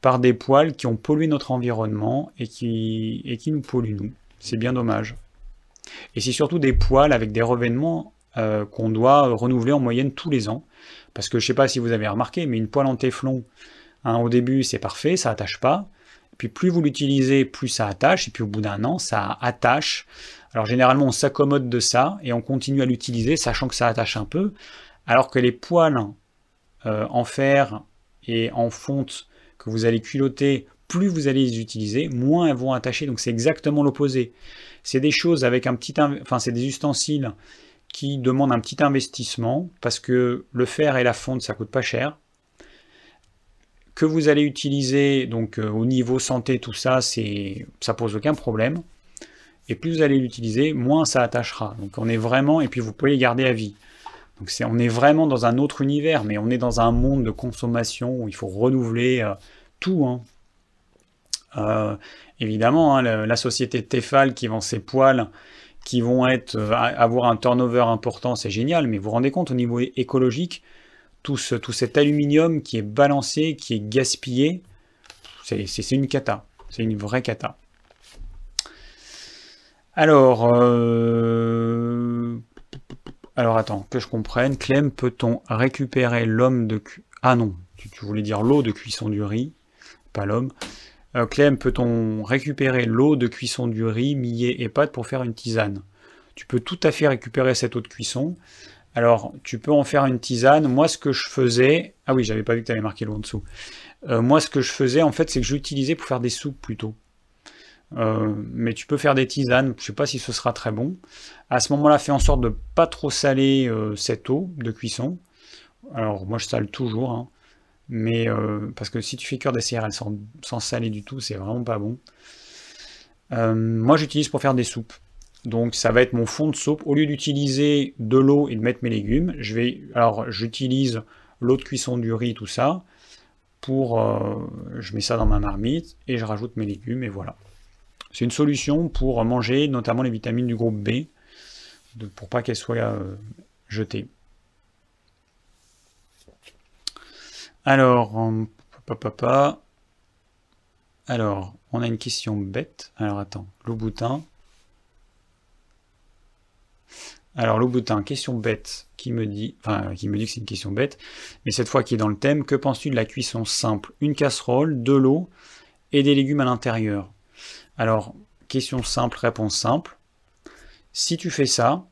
par des poêles qui ont pollué notre environnement et qui, et qui nous polluent, nous. C'est bien dommage. Et c'est surtout des poêles avec des revêtements euh, qu'on doit renouveler en moyenne tous les ans. Parce que je ne sais pas si vous avez remarqué, mais une poêle en téflon, hein, au début c'est parfait, ça attache pas. Puis plus vous l'utilisez, plus ça attache. Et puis au bout d'un an, ça attache. Alors généralement, on s'accommode de ça et on continue à l'utiliser, sachant que ça attache un peu. Alors que les poêles euh, en fer et en fonte que vous allez culotter, plus vous allez les utiliser, moins elles vont attacher. Donc c'est exactement l'opposé. C'est des choses avec un petit, enfin c'est des ustensiles qui demande un petit investissement parce que le fer et la fonte ça coûte pas cher. Que vous allez utiliser donc euh, au niveau santé tout ça c'est ça pose aucun problème. Et plus vous allez l'utiliser, moins ça attachera. Donc on est vraiment et puis vous pouvez garder à vie. Donc on est vraiment dans un autre univers, mais on est dans un monde de consommation où il faut renouveler euh, tout. Hein. Euh, évidemment, hein, la, société Tefal qui vend ses poils qui vont être, avoir un turnover important, c'est génial, mais vous vous rendez compte au niveau écologique, tout, ce, tout cet aluminium qui est balancé, qui est gaspillé, c'est une cata. C'est une vraie cata. Alors, euh, alors attends, que je comprenne. Clem, peut-on récupérer l'homme de... Ah non, tu, tu voulais dire l'eau de cuisson du riz, pas l'homme. Euh, Clem, peut-on récupérer l'eau de cuisson du riz, millet et pâte pour faire une tisane? Tu peux tout à fait récupérer cette eau de cuisson. Alors, tu peux en faire une tisane. Moi, ce que je faisais... Ah oui, j'avais pas vu que tu avais marqué l'eau en dessous. Euh, moi, ce que je faisais, en fait, c'est que j'utilisais pour faire des soupes plutôt. Euh, mais tu peux faire des tisanes, je sais pas si ce sera très bon. À ce moment-là, fais en sorte de pas trop saler cette eau de cuisson. Alors moi je sale toujours, hein. Mais euh, parce que si tu fais cœur des céréales sans, saler du tout, c'est vraiment pas bon. Euh, moi, j'utilise pour faire des soupes. Donc, ça va être mon fond de soupe. Au lieu d'utiliser de l'eau et de mettre mes légumes, je vais, alors, j'utilise l'eau de cuisson du riz, tout ça. Pour, euh, je mets ça dans ma marmite et je rajoute mes légumes et voilà. C'est une solution pour manger notamment les vitamines du groupe B, pour pas qu'elles soient jetées. Alors, papa, alors, on a une question bête. Alors, attends, Louboutin. Alors, Louboutin, question bête, qui me dit, qui me dit que c'est une question bête, mais cette fois qui est dans le thème, que penses-tu de la cuisson simple? Une casserole, de l'eau et des légumes à l'intérieur. Alors, question simple, réponse simple. Si tu fais ça,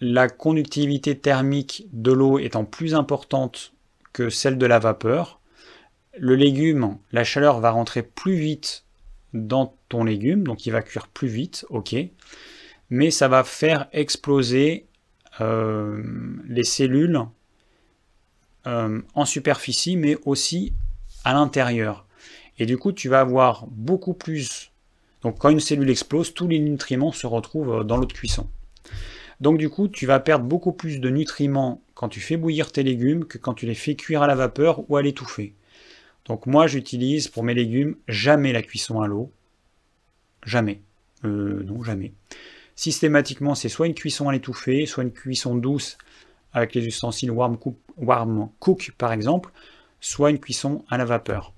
la conductivité thermique de l'eau étant plus importante que celle de la vapeur. Le légume, la chaleur va rentrer plus vite dans ton légume, donc il va cuire plus vite, ok. Mais ça va faire exploser euh, les cellules euh, en superficie, mais aussi à l'intérieur. Et du coup, tu vas avoir beaucoup plus. Donc, quand une cellule explose, tous les nutriments se retrouvent dans l'eau de cuisson. Donc, du coup, tu vas perdre beaucoup plus de nutriments quand tu fais bouillir tes légumes que quand tu les fais cuire à la vapeur ou à l'étouffer. Donc moi j'utilise pour mes légumes jamais la cuisson à l'eau. Jamais. Euh, non, jamais. Systématiquement c'est soit une cuisson à l'étouffer, soit une cuisson douce avec les ustensiles warm cook, warm cook par exemple, soit une cuisson à la vapeur.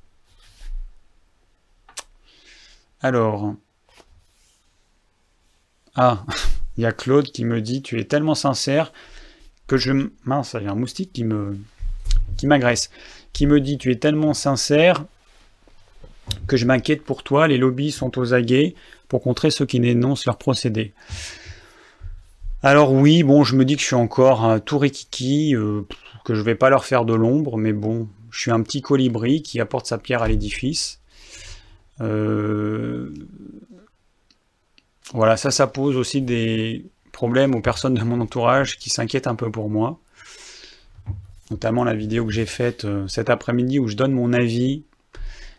Alors, ah, il y a Claude qui me dit, tu es tellement sincère, que je... Mince, il y a un moustique qui me qui m'agresse, qui me dit tu es tellement sincère que je m'inquiète pour toi, les lobbies sont aux aguets pour contrer ceux qui dénoncent leur procédé. Alors oui, bon, je me dis que je suis encore un tout rikiki, euh, que je vais pas leur faire de l'ombre, mais bon, je suis un petit colibri qui apporte sa pierre à l'édifice. Euh, voilà, ça, ça pose aussi des, problème aux personnes de mon entourage qui s'inquiètent un peu pour moi. Notamment la vidéo que j'ai faite euh, cet après-midi où je donne mon avis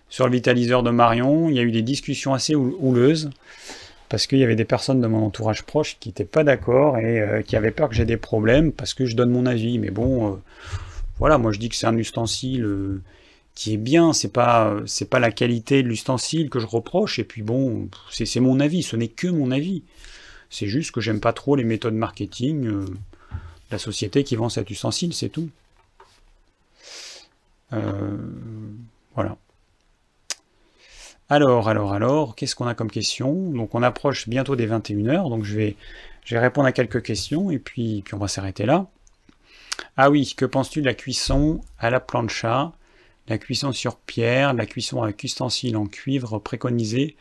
sur le vitaliseur de Marion. Il y a eu des discussions assez houleuses parce qu'il y avait des personnes de mon entourage proche qui n'étaient pas d'accord et euh, qui avaient peur que j'ai des problèmes parce que je donne mon avis. Mais bon, euh, voilà, moi je dis que c'est un ustensile qui est bien. C'est pas, c'est pas la qualité de l'ustensile que je reproche. Et puis bon, c'est mon avis. Ce n'est que mon avis. C'est juste que j'aime pas trop les méthodes marketing euh, la société qui vend cet ustensile, c'est tout. Euh, voilà. Alors, alors, alors, qu'est-ce qu'on a comme question? Donc on approche bientôt des 21h, donc je vais, je vais répondre à quelques questions et puis, puis on va s'arrêter là. Ah oui, que penses-tu de la cuisson à la plancha, la cuisson sur pierre, la cuisson avec ustensiles en cuivre préconisée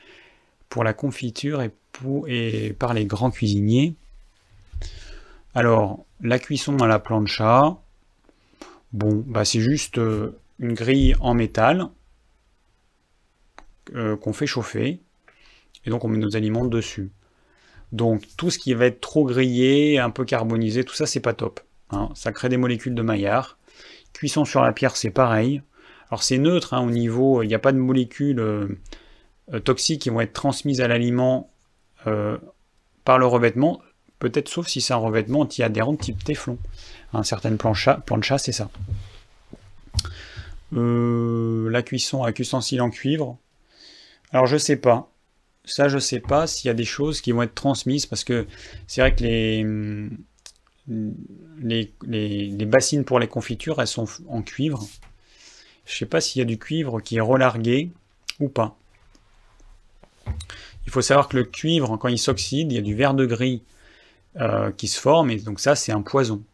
pour la confiture et, pour, et par les grands cuisiniers. Alors, la cuisson à la plancha, bon, bah c'est juste euh, une grille en métal euh, qu'on fait chauffer, et donc on met nos aliments dessus. Donc tout ce qui va être trop grillé, un peu carbonisé, tout ça c'est pas top. Hein. Ça crée des molécules de maillard. Cuisson sur la pierre c'est pareil. Alors c'est neutre hein, au niveau, il n'y a pas de molécules euh, euh, toxiques qui vont être transmises à l'aliment par le revêtement, peut-être sauf si c'est un revêtement anti-adhérent type téflon. Un certaines planchas, planchas c'est ça. la cuisson avec ustensile en cuivre, alors je sais pas. Ça, je sais pas s'il y a des choses qui vont être transmises parce que c'est vrai que les, les, bassines pour les confitures, elles sont en cuivre. Je sais pas s'il y a du cuivre qui est relargué ou pas. Il faut savoir que le cuivre, quand il s'oxyde, il y a du verre de gris euh, qui se forme et donc ça, c'est un poison.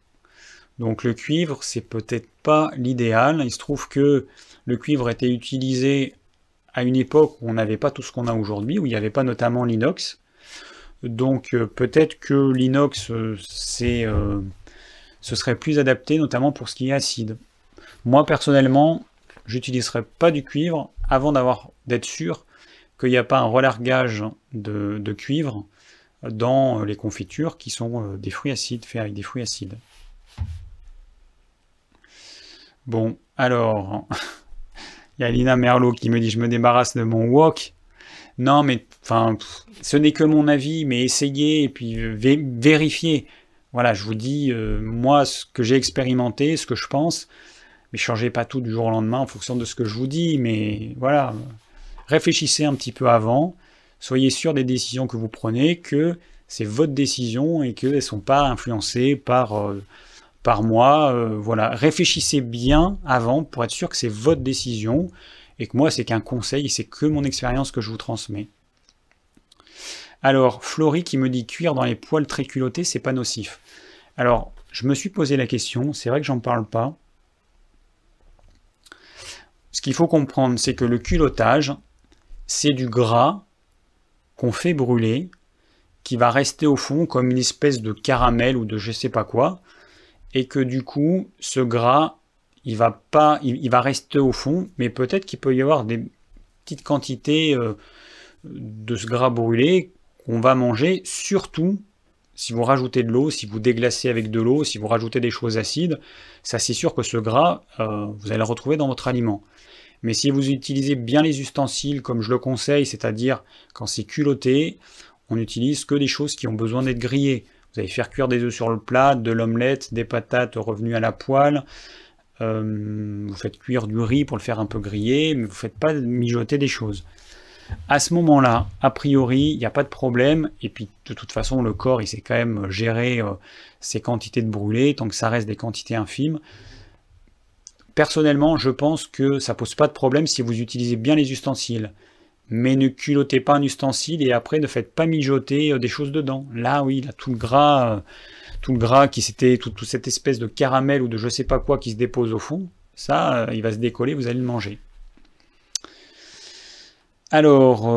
Donc le cuivre, c'est peut-être pas l'idéal. Il se trouve que le cuivre était utilisé à une époque où on n'avait pas tout ce qu'on a aujourd'hui, où il n'y avait pas notamment l'inox. Donc euh, peut-être que l'inox, euh, c'est, euh, ce serait plus adapté, notamment pour ce qui est acide. Moi personnellement, j'utiliserai pas du cuivre avant d'avoir d'être sûr qu'il n'y a pas un relargage de, de, cuivre dans les confitures qui sont des fruits acides, faits avec des fruits acides. Bon, alors, y Lina Merlot qui me dit je me débarrasse de mon wok. Non, mais enfin, ce n'est que mon avis, mais essayez et puis vérifiez. Voilà, je vous dis, euh, moi, ce que j'ai expérimenté, ce que je pense, mais changez pas tout du jour au lendemain en fonction de ce que je vous dis, mais voilà, réfléchissez un petit peu avant, soyez sûr des décisions que vous prenez, que c'est votre décision et qu'elles ne sont pas influencées par euh, par mois. Euh, voilà, réfléchissez bien avant pour être sûr que c'est votre décision et que moi c'est qu'un conseil, c'est que mon expérience que je vous transmets. Alors, Florie qui me dit cuire dans les poils très culottés, c'est pas nocif. Alors, je me suis posé la question, c'est vrai que j'en parle pas. Ce qu'il faut comprendre, c'est que le culottage, c'est du gras qu'on fait brûler, qui va rester au fond comme une espèce de caramel ou de je sais pas quoi, et que du coup, ce gras, il va pas, il, va rester au fond, mais peut-être qu'il peut y avoir des petites quantités euh, de ce gras brûlé qu'on va manger, surtout si vous rajoutez de l'eau, si vous déglacez avec de l'eau, si vous rajoutez des choses acides, ça c'est sûr que ce gras, euh, vous allez le retrouver dans votre aliment. Mais si vous utilisez bien les ustensiles comme je le conseille, c'est-à-dire quand c'est culotté, on n'utilise que des choses qui ont besoin d'être grillées. Vous allez faire cuire des œufs sur le plat, de l'omelette, des patates revenues à la poêle. Euh, vous faites cuire du riz pour le faire un peu griller, mais vous ne faites pas mijoter des choses. À ce moment-là, a priori, il n'y a pas de problème. Et puis, de toute façon, le corps, il sait quand même gérer euh, ses quantités de brûlé, tant que ça reste des quantités infimes. Personnellement, je pense que ça pose pas de problème si vous utilisez bien les ustensiles mais ne culottez pas un ustensile et après ne faites pas mijoter euh, des choses dedans. Là, oui, là, tout le gras, euh, tout le gras qui s'était, toute cette espèce de caramel ou de je sais pas quoi qui se dépose au fond, ça, euh, il va se décoller, vous allez le manger. Alors,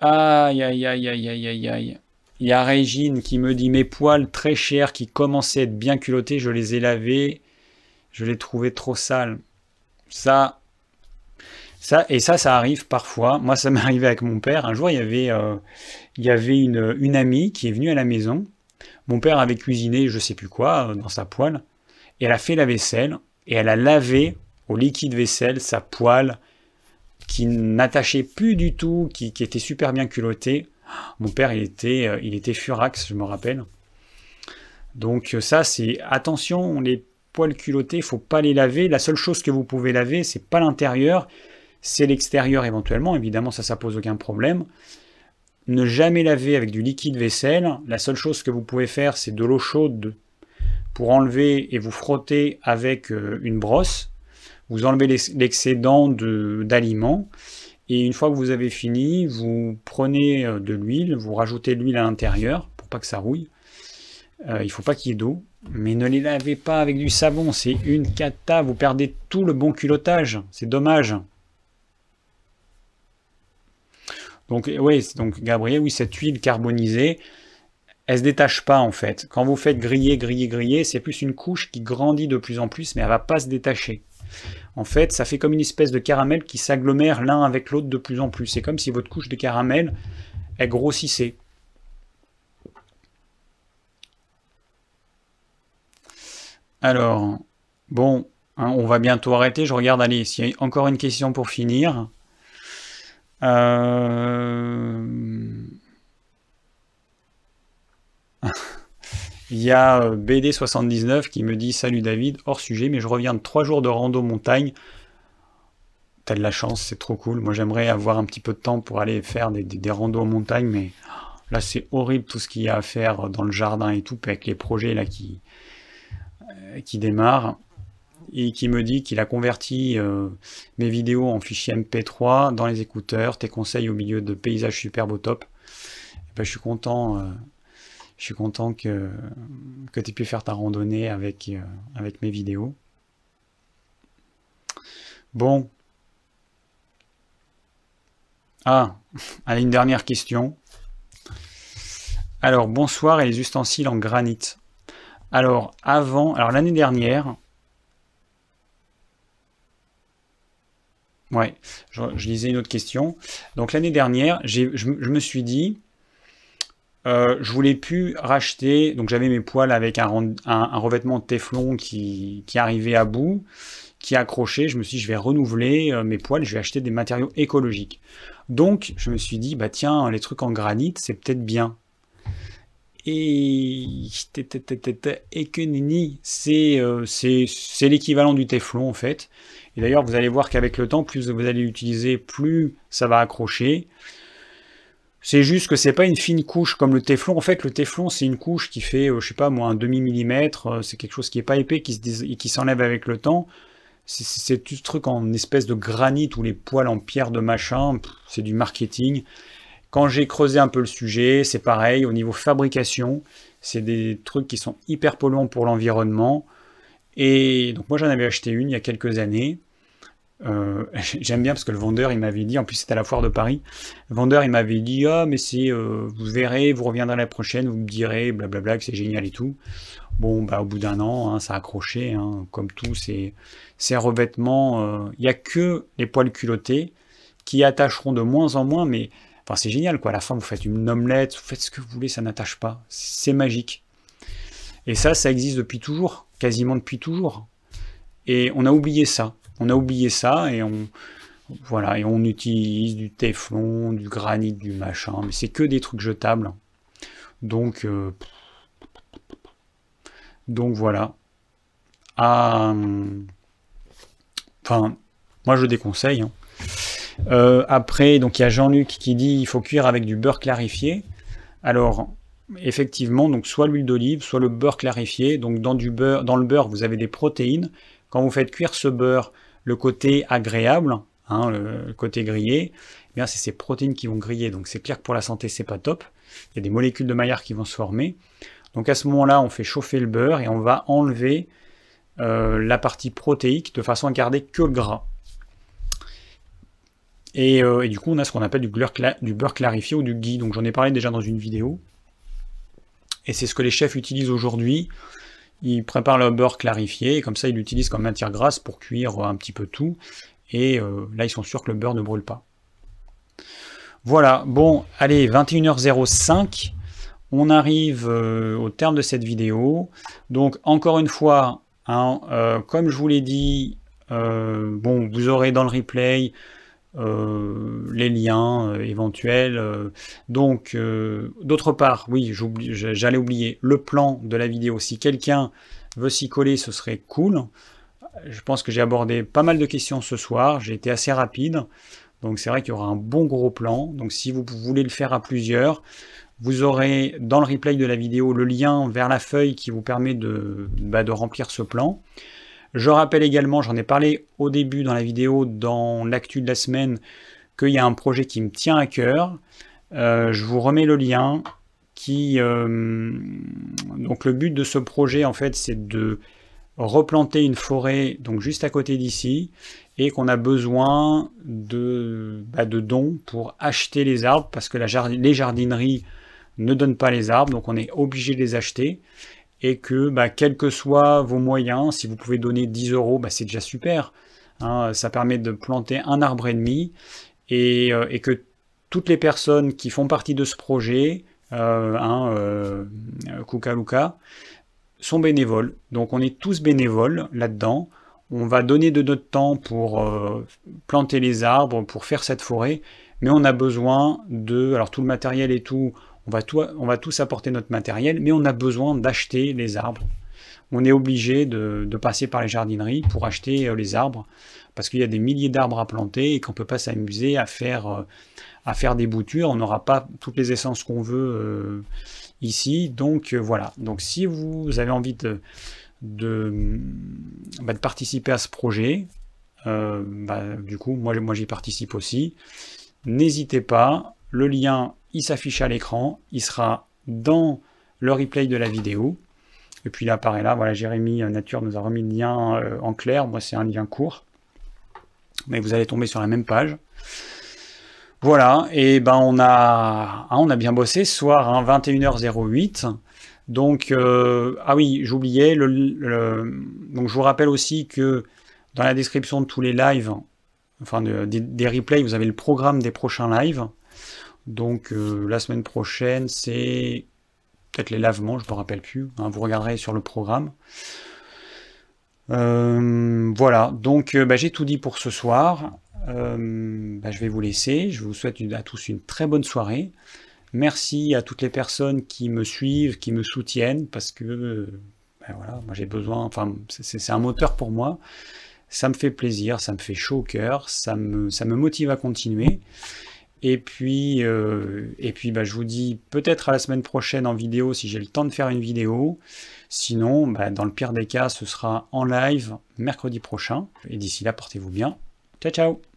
aïe, aïe, aïe, aïe, aïe, aïe, aïe. Il y a Régine qui me dit mes poils très chers qui commençaient à être bien culottés, je les ai lavés, je les trouvais trop sales. Ça, et ça, ça arrive parfois. Moi, ça m'est arrivé avec mon père. Un jour, il y avait, euh, une, amie qui est venue à la maison. Mon père avait cuisiné, je sais plus quoi, euh, dans sa poêle. Et elle a fait la vaisselle. Et elle a lavé au liquide vaisselle sa poêle qui n'attachait plus du tout, qui, était super bien culottée. Mon père, il était, euh, il était furax, je me rappelle. Donc ça, c'est attention, les poils culottés, il faut pas les laver. La seule chose que vous pouvez laver, c'est pas l'intérieur, c'est l'extérieur éventuellement. Évidemment, ça, ça pose aucun problème. Ne jamais laver avec du liquide vaisselle. La seule chose que vous pouvez faire, c'est de l'eau chaude pour enlever et vous frotter avec euh, une brosse. Vous enlevez l'excédent d'aliments. Et une fois que vous avez fini, vous prenez euh, de l'huile, vous rajoutez l'huile à l'intérieur pour pas que ça rouille. Euh, il ne faut pas qu'il y ait d'eau. Mais ne les lavez pas avec du savon, c'est une cata, vous perdez tout le bon culottage, c'est dommage. Donc oui, donc Gabriel, oui, cette huile carbonisée, elle se détache pas en fait. Quand vous faites griller, griller, griller, c'est plus une couche qui grandit de plus en plus, mais elle va pas se détacher. En fait, ça fait comme une espèce de caramel qui s'agglomère l'un avec l'autre de plus en plus. C'est comme si votre couche de caramel, elle grossissait. Alors, bon, hein, on va bientôt arrêter. Je regarde, allez, s'il y a encore une question pour finir. Euh... Il y a euh, BD79 qui me dit Salut David, hors sujet, mais je reviens de 3 jours de rando montagne. T'as de la chance, c'est trop cool. Moi j'aimerais avoir un petit peu de temps pour aller faire des, des, en montagne, mais là c'est horrible tout ce qu'il y a à faire dans le jardin et tout, avec les projets là qui, euh, qui démarrent. Et qui me dit qu'il a converti euh, mes vidéos en fichier MP3 dans les écouteurs, tes conseils au milieu de paysages superbes au top. Ben, je suis content je suis content que, que tu aies pu faire ta randonnée avec, euh, avec mes vidéos. Bon. Ah, allez, une dernière question. Alors, bonsoir et les ustensiles en granit. Alors, avant, alors l'année dernière, ouais, je, lisais une autre question. Donc l'année dernière, je, je, me suis dit, euh, je voulais plus racheter, donc j'avais mes poils avec un, revêtement de téflon qui, arrivait à bout, qui accrochait. Je me suis dit, je vais renouveler euh, mes poils, je vais acheter des matériaux écologiques. Donc, je me suis dit, bah tiens, les trucs en granit, c'est peut-être bien. Et et que nini, euh, c'est l'équivalent du téflon en fait. Et d'ailleurs, vous allez voir qu'avec le temps, plus vous allez l'utiliser, plus ça va accrocher. C'est juste que c'est pas une fine couche comme le téflon. En fait, le téflon, c'est une couche qui fait, euh, je sais pas moi, un demi-millimètre. Euh, c'est quelque chose qui est pas épais, qui se et qui s'enlève avec le temps. C'est tout ce truc en espèce de granit ou les poils en pierre de machin. C'est du marketing. Quand j'ai creusé un peu le sujet, c'est pareil. Au niveau fabrication, c'est des trucs qui sont hyper polluants pour l'environnement. Et donc moi, j'en avais acheté une il y a quelques années. Euh, j'aime bien parce que le vendeur il m'avait dit, en plus c'était à la foire de Paris, le vendeur il m'avait dit ah mais c'est euh, vous verrez, vous reviendrez la prochaine, vous me direz blablabla que c'est génial et tout. Bon bah au bout d'un an hein, ça a accroché, hein, comme tout ces, revêtements, euh, il n'y a que les poils culottés qui attacheront de moins en moins, mais enfin c'est génial quoi, à la fin vous faites une omelette, vous faites ce que vous voulez, ça n'attache pas, c'est magique. Et ça, ça existe depuis toujours, quasiment depuis toujours. Et on a oublié ça on a oublié ça et on, voilà, et on utilise du téflon, du granit, du machin, mais c'est que des trucs jetables. Donc, euh, donc voilà. Ah, enfin, moi je déconseille. Hein. Euh, après, donc il y a Jean-Luc qui dit il faut cuire avec du beurre clarifié. Alors, effectivement, donc soit l'huile d'olive, soit le beurre clarifié. Donc dans du beurre, dans le beurre, vous avez des protéines. Quand vous faites cuire ce beurre, le côté agréable, hein, le côté grillé, eh bien c'est ces protéines qui vont griller. Donc c'est clair que pour la santé, c'est pas top. Il y a des molécules de Maillard qui vont se former. Donc à ce moment-là, on fait chauffer le beurre et on va enlever euh, la partie protéique de façon à garder que le gras. Euh, et, du coup, on a ce qu'on appelle du beurre, du beurre clarifié ou du ghee. Donc j'en ai parlé déjà dans une vidéo. Et c'est ce que les chefs utilisent aujourd'hui ils préparent le beurre clarifié, et comme ça ils l'utilisent comme matière grasse pour cuire un petit peu tout, et euh, là ils sont sûrs que le beurre ne brûle pas. Voilà, bon, allez, 21h05, on arrive euh, au terme de cette vidéo. Donc encore une fois, hein, euh, comme je vous l'ai dit, bon, vous aurez dans le replay euh, les liens euh, éventuels. Euh. donc, d'autre part, oui, j'allais oublier le plan de la vidéo. Si quelqu'un veut s'y coller, ce serait cool. Je pense que j'ai abordé pas mal de questions ce soir, j'ai été assez rapide. Donc c'est vrai qu'il y aura un bon gros plan. Donc si vous voulez le faire à plusieurs, vous aurez dans le replay de la vidéo le lien vers la feuille qui vous permet de, bah, de remplir ce plan. Je rappelle également, j'en ai parlé au début dans la vidéo, dans l'actu de la semaine, qu'il y a un projet qui me tient à cœur. Euh, je vous remets le lien. Euh, donc le but de ce projet, en fait, c'est de replanter une forêt donc juste à côté d'ici et qu'on a besoin de, bah, dons pour acheter les arbres parce que les jardineries ne donnent pas les arbres donc on est obligé de les acheter et que bah, quels que soient vos moyens, si vous pouvez donner 10 euros, bah, c'est déjà super. Hein. ça permet de planter un arbre et demi et, euh, et, que toutes les personnes qui font partie de ce projet, euh, hein, euh, Luka, sont bénévoles. Donc on est tous bénévoles là-dedans. On va donner de notre temps pour euh, planter les arbres, pour faire cette forêt, mais on a besoin de... Alors tout le matériel et tout, on va, tous apporter notre matériel, mais on a besoin d'acheter les arbres. On est obligé de, passer par les jardineries pour acheter euh, les arbres, parce qu'il y a des milliers d'arbres à planter et qu'on ne peut pas s'amuser à faire, euh, à faire des boutures. On n'aura pas toutes les essences qu'on veut ici. Donc voilà. Donc si vous avez envie de, bah, participer à ce projet, euh, bah, du coup, moi, moi j'y participe aussi. N'hésitez pas, le lien il s'affiche à l'écran, il sera dans le replay de la vidéo. Et puis là, pareil, là, voilà, Jérémy euh, Nature nous a remis le lien euh, en clair. Moi, c'est un lien court. Mais vous allez tomber sur la même page. Voilà, et ben on a, hein, on a bien bossé ce soir, hein, 21h08. Donc, euh, ah oui, j'oubliais, donc je vous rappelle aussi que dans la description de tous les lives, enfin des, replays, vous avez le programme des prochains lives. Donc euh, la semaine prochaine, c'est peut-être les lavements, je ne me rappelle plus. Hein, vous regarderez sur le programme. Euh, voilà, donc bah, j'ai tout dit pour ce soir. Euh, bah, je vais vous laisser. Je vous souhaite à tous une très bonne soirée. Merci à toutes les personnes qui me suivent, qui me soutiennent, parce que ben voilà, j'ai besoin, enfin c'est un moteur pour moi. Ça me fait plaisir, ça me fait chaud au cœur, ça me motive à continuer. Et puis, euh, et puis bah, je vous dis peut-être à la semaine prochaine en vidéo si j'ai le temps de faire une vidéo. Sinon, bah, dans le pire des cas, ce sera en live mercredi prochain. Et d'ici là, portez-vous bien. Ciao, ciao